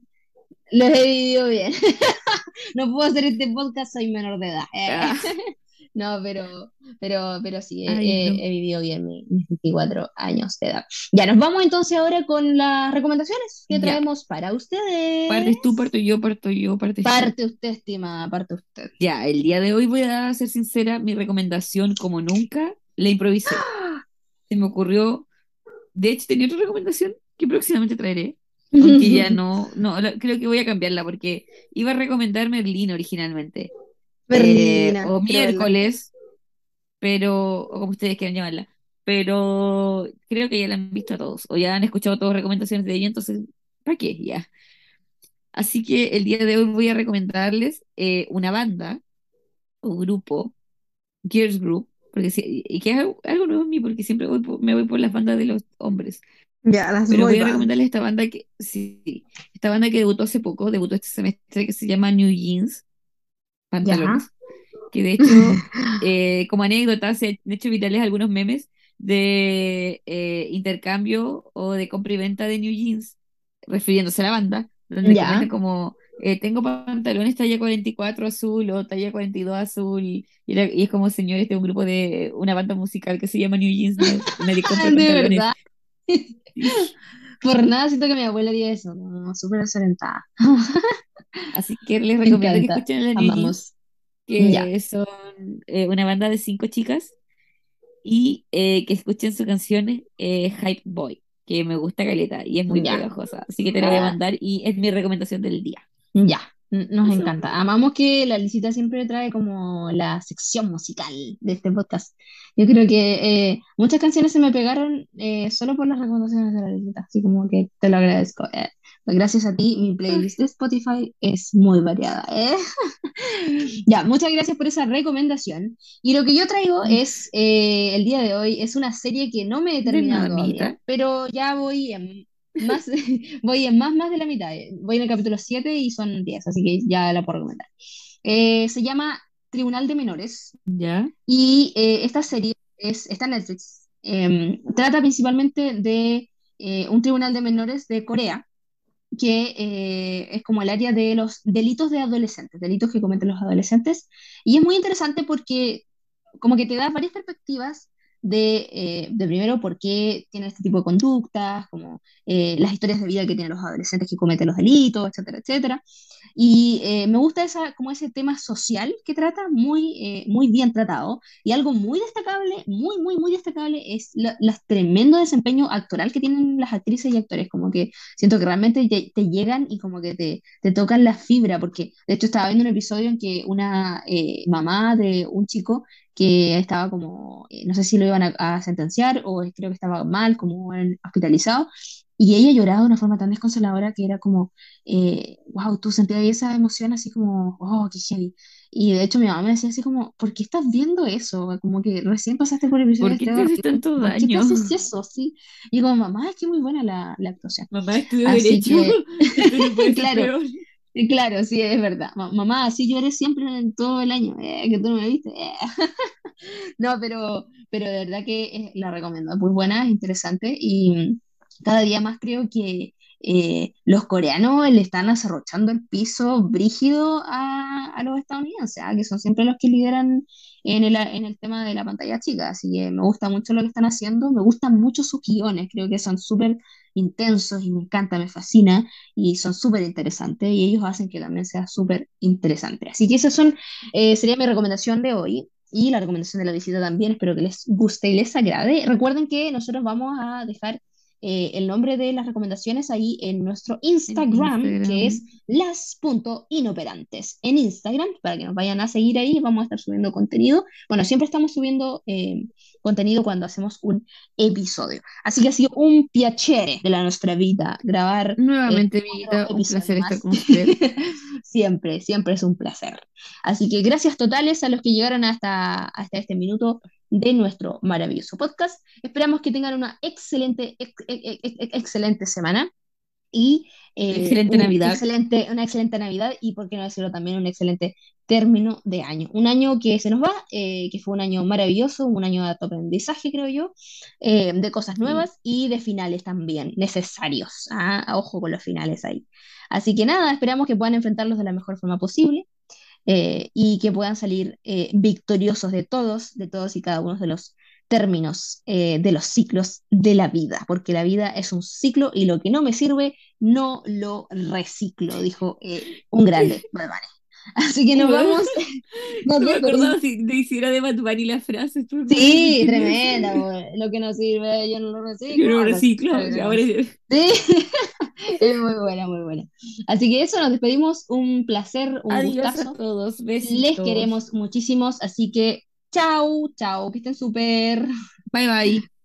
Lo he vivido bien. no puedo hacer este podcast, soy menor de edad. Ah. No, pero, pero, pero sí, he, vivido bien mis, 24 años de edad. Ya, nos vamos entonces ahora con las recomendaciones que traemos para ustedes. Partes tú, parto yo, parto yo, parte Parte usted, estimada, parte usted. Ya, el día de hoy voy a ser sincera, mi recomendación, como nunca, la improvisé. Se me ocurrió, de hecho tenía otra recomendación que próximamente traeré, aunque ya no, no, creo que voy a cambiarla porque iba a recomendar Merlín originalmente. Eh, o miércoles, pero, o como ustedes quieran llamarla, pero creo que ya la han visto a todos, o ya han escuchado todas las recomendaciones de ella, entonces, ¿para qué? Ya. Así que el día de hoy voy a recomendarles eh, una banda o grupo, Gears Group, porque y que es algo, nuevo en mí, porque siempre voy me voy por las bandas de los hombres. Ya, las Pero voy a recomendarles esta banda que, sí, esta banda que debutó hace poco, debutó este semestre, que se llama New Jeans pantalones. Que de hecho, eh, como anécdota, se han hecho vitales algunos memes de eh, intercambio o de compra y venta de New Jeans, refiriéndose a la banda, donde comentan como eh, tengo pantalones talla 44 azul o talla 42 azul y, es como señores de un grupo de una banda musical que se llama New Jeans nadie compra pantalones. por nada siento que mi abuela haría eso no, súper excelentada Así que les recomiendo que escuchen a las que son eh, una banda de cinco chicas, y eh, que escuchen su canción eh, Hype Boy, que me gusta caleta y es muy pegajosa. Así que te la voy a ah. mandar y es mi recomendación del día. Ya, nos encanta. Amamos que la Licita siempre trae como la sección musical de este podcast. Yo creo que muchas canciones se me pegaron solo por las recomendaciones de la Licita, así como que te lo agradezco. Gracias a ti, mi playlist de Spotify es muy variada. ¿eh? ya, muchas gracias por esa recomendación. Y lo que yo traigo mm. es, eh, el día de hoy, es una serie que no me he terminado todavía, pero ya voy en más, voy en más, más de la mitad. Voy en el capítulo 7 y son 10, así que ya la puedo recomendar. Eh, se llama Tribunal de Menores. ¿Ya? Y esta serie es, está en Netflix. Em, trata principalmente de un tribunal de menores de Corea que eh, es como el área de los delitos de adolescentes, delitos que cometen los adolescentes. Y es muy interesante porque como que te da varias perspectivas de, eh, de primero por qué tienen este tipo de conductas, como eh, las historias de vida que tienen los adolescentes que cometen los delitos, etcétera, etcétera. Y eh, me gusta esa, como ese tema social que trata, muy, eh, muy bien tratado. Y algo muy destacable, muy, muy, muy destacable, es el tremendo desempeño actoral que tienen las actrices y actores. Como que siento que realmente te, llegan y como que te, te, tocan la fibra, porque de hecho estaba viendo un episodio en que una eh, mamá de un chico que estaba como, no sé si lo iban a, a sentenciar o creo que estaba mal, como hospitalizado, y ella lloraba de una forma tan desconsoladora que era como, eh, wow, tú sentías esa emoción así como, oh, qué heavy. Y de hecho mi mamá me decía así como, ¿por qué estás viendo eso? Como que recién pasaste por el episodio. ¿Por qué te haces tanto daño? ¿Por qué haces eso? Sí. Y como, mamá, es que muy buena la, la actuación. Mamá estudió Derecho. Que... claro. Claro, sí, es verdad. mamá, así lloré siempre en todo el año, eh, que tú no me viste. Eh. no, pero, pero de verdad que eh, la recomiendo. Muy buena, es interesante y cada día más creo que eh, los coreanos le están acerrochando el piso brígido a, a los estadounidenses, ¿ah? que son siempre los que lideran en el, en el tema de la pantalla chica. Así que me gusta mucho lo que están haciendo, me gustan mucho sus guiones, creo que son súper intensos y me encanta, me fascina y son súper interesantes y ellos hacen que también sea súper interesante. Así que esa son, eh, sería mi recomendación de hoy y la recomendación de la visita también. Espero que les guste y les agrade. Recuerden que nosotros vamos a dejar eh, el nombre de las recomendaciones ahí en nuestro Instagram, que es las.inoperantes. En Instagram, para que nos vayan a seguir ahí, vamos a estar subiendo contenido. Bueno, siempre estamos subiendo eh, contenido cuando hacemos un episodio. Así que ha sido un piacere de la nuestra vida grabar. Nuevamente, vida, un placer estar con usted. siempre, siempre es un placer. Así que gracias totales a los que llegaron hasta, hasta este minuto de nuestro maravilloso podcast. Esperamos que tengan una excelente, excelente semana y eh, excelente Navidad. Excelente, una excelente Navidad y, por qué no decirlo también, un excelente término de año. Un año que se nos va, eh, que fue un año maravilloso, un año de aprendizaje, creo yo, eh, de cosas nuevas y de finales también necesarios. Ah, ojo con los finales ahí. Así que nada, esperamos que puedan enfrentarlos de la mejor forma posible eh, y que puedan salir victoriosos de todos, de todos y cada uno de los términos de los ciclos de la vida, porque la vida es un ciclo y lo que no me sirve, no lo reciclo, dijo un grande, Bunny. Así que nos vamos, nos no me acordaba si de hiciera de Bad Bunny la frase, Sí, tremenda, lo que no sirve yo no lo Yo reciclo, no reciclo reciclo, ahora. Sí, es muy buena, muy buena. Así que eso, nos despedimos, un placer, un adiós a gustazo. todos, Les queremos muchísimos, así que chau, chau, que estén súper. Bye bye.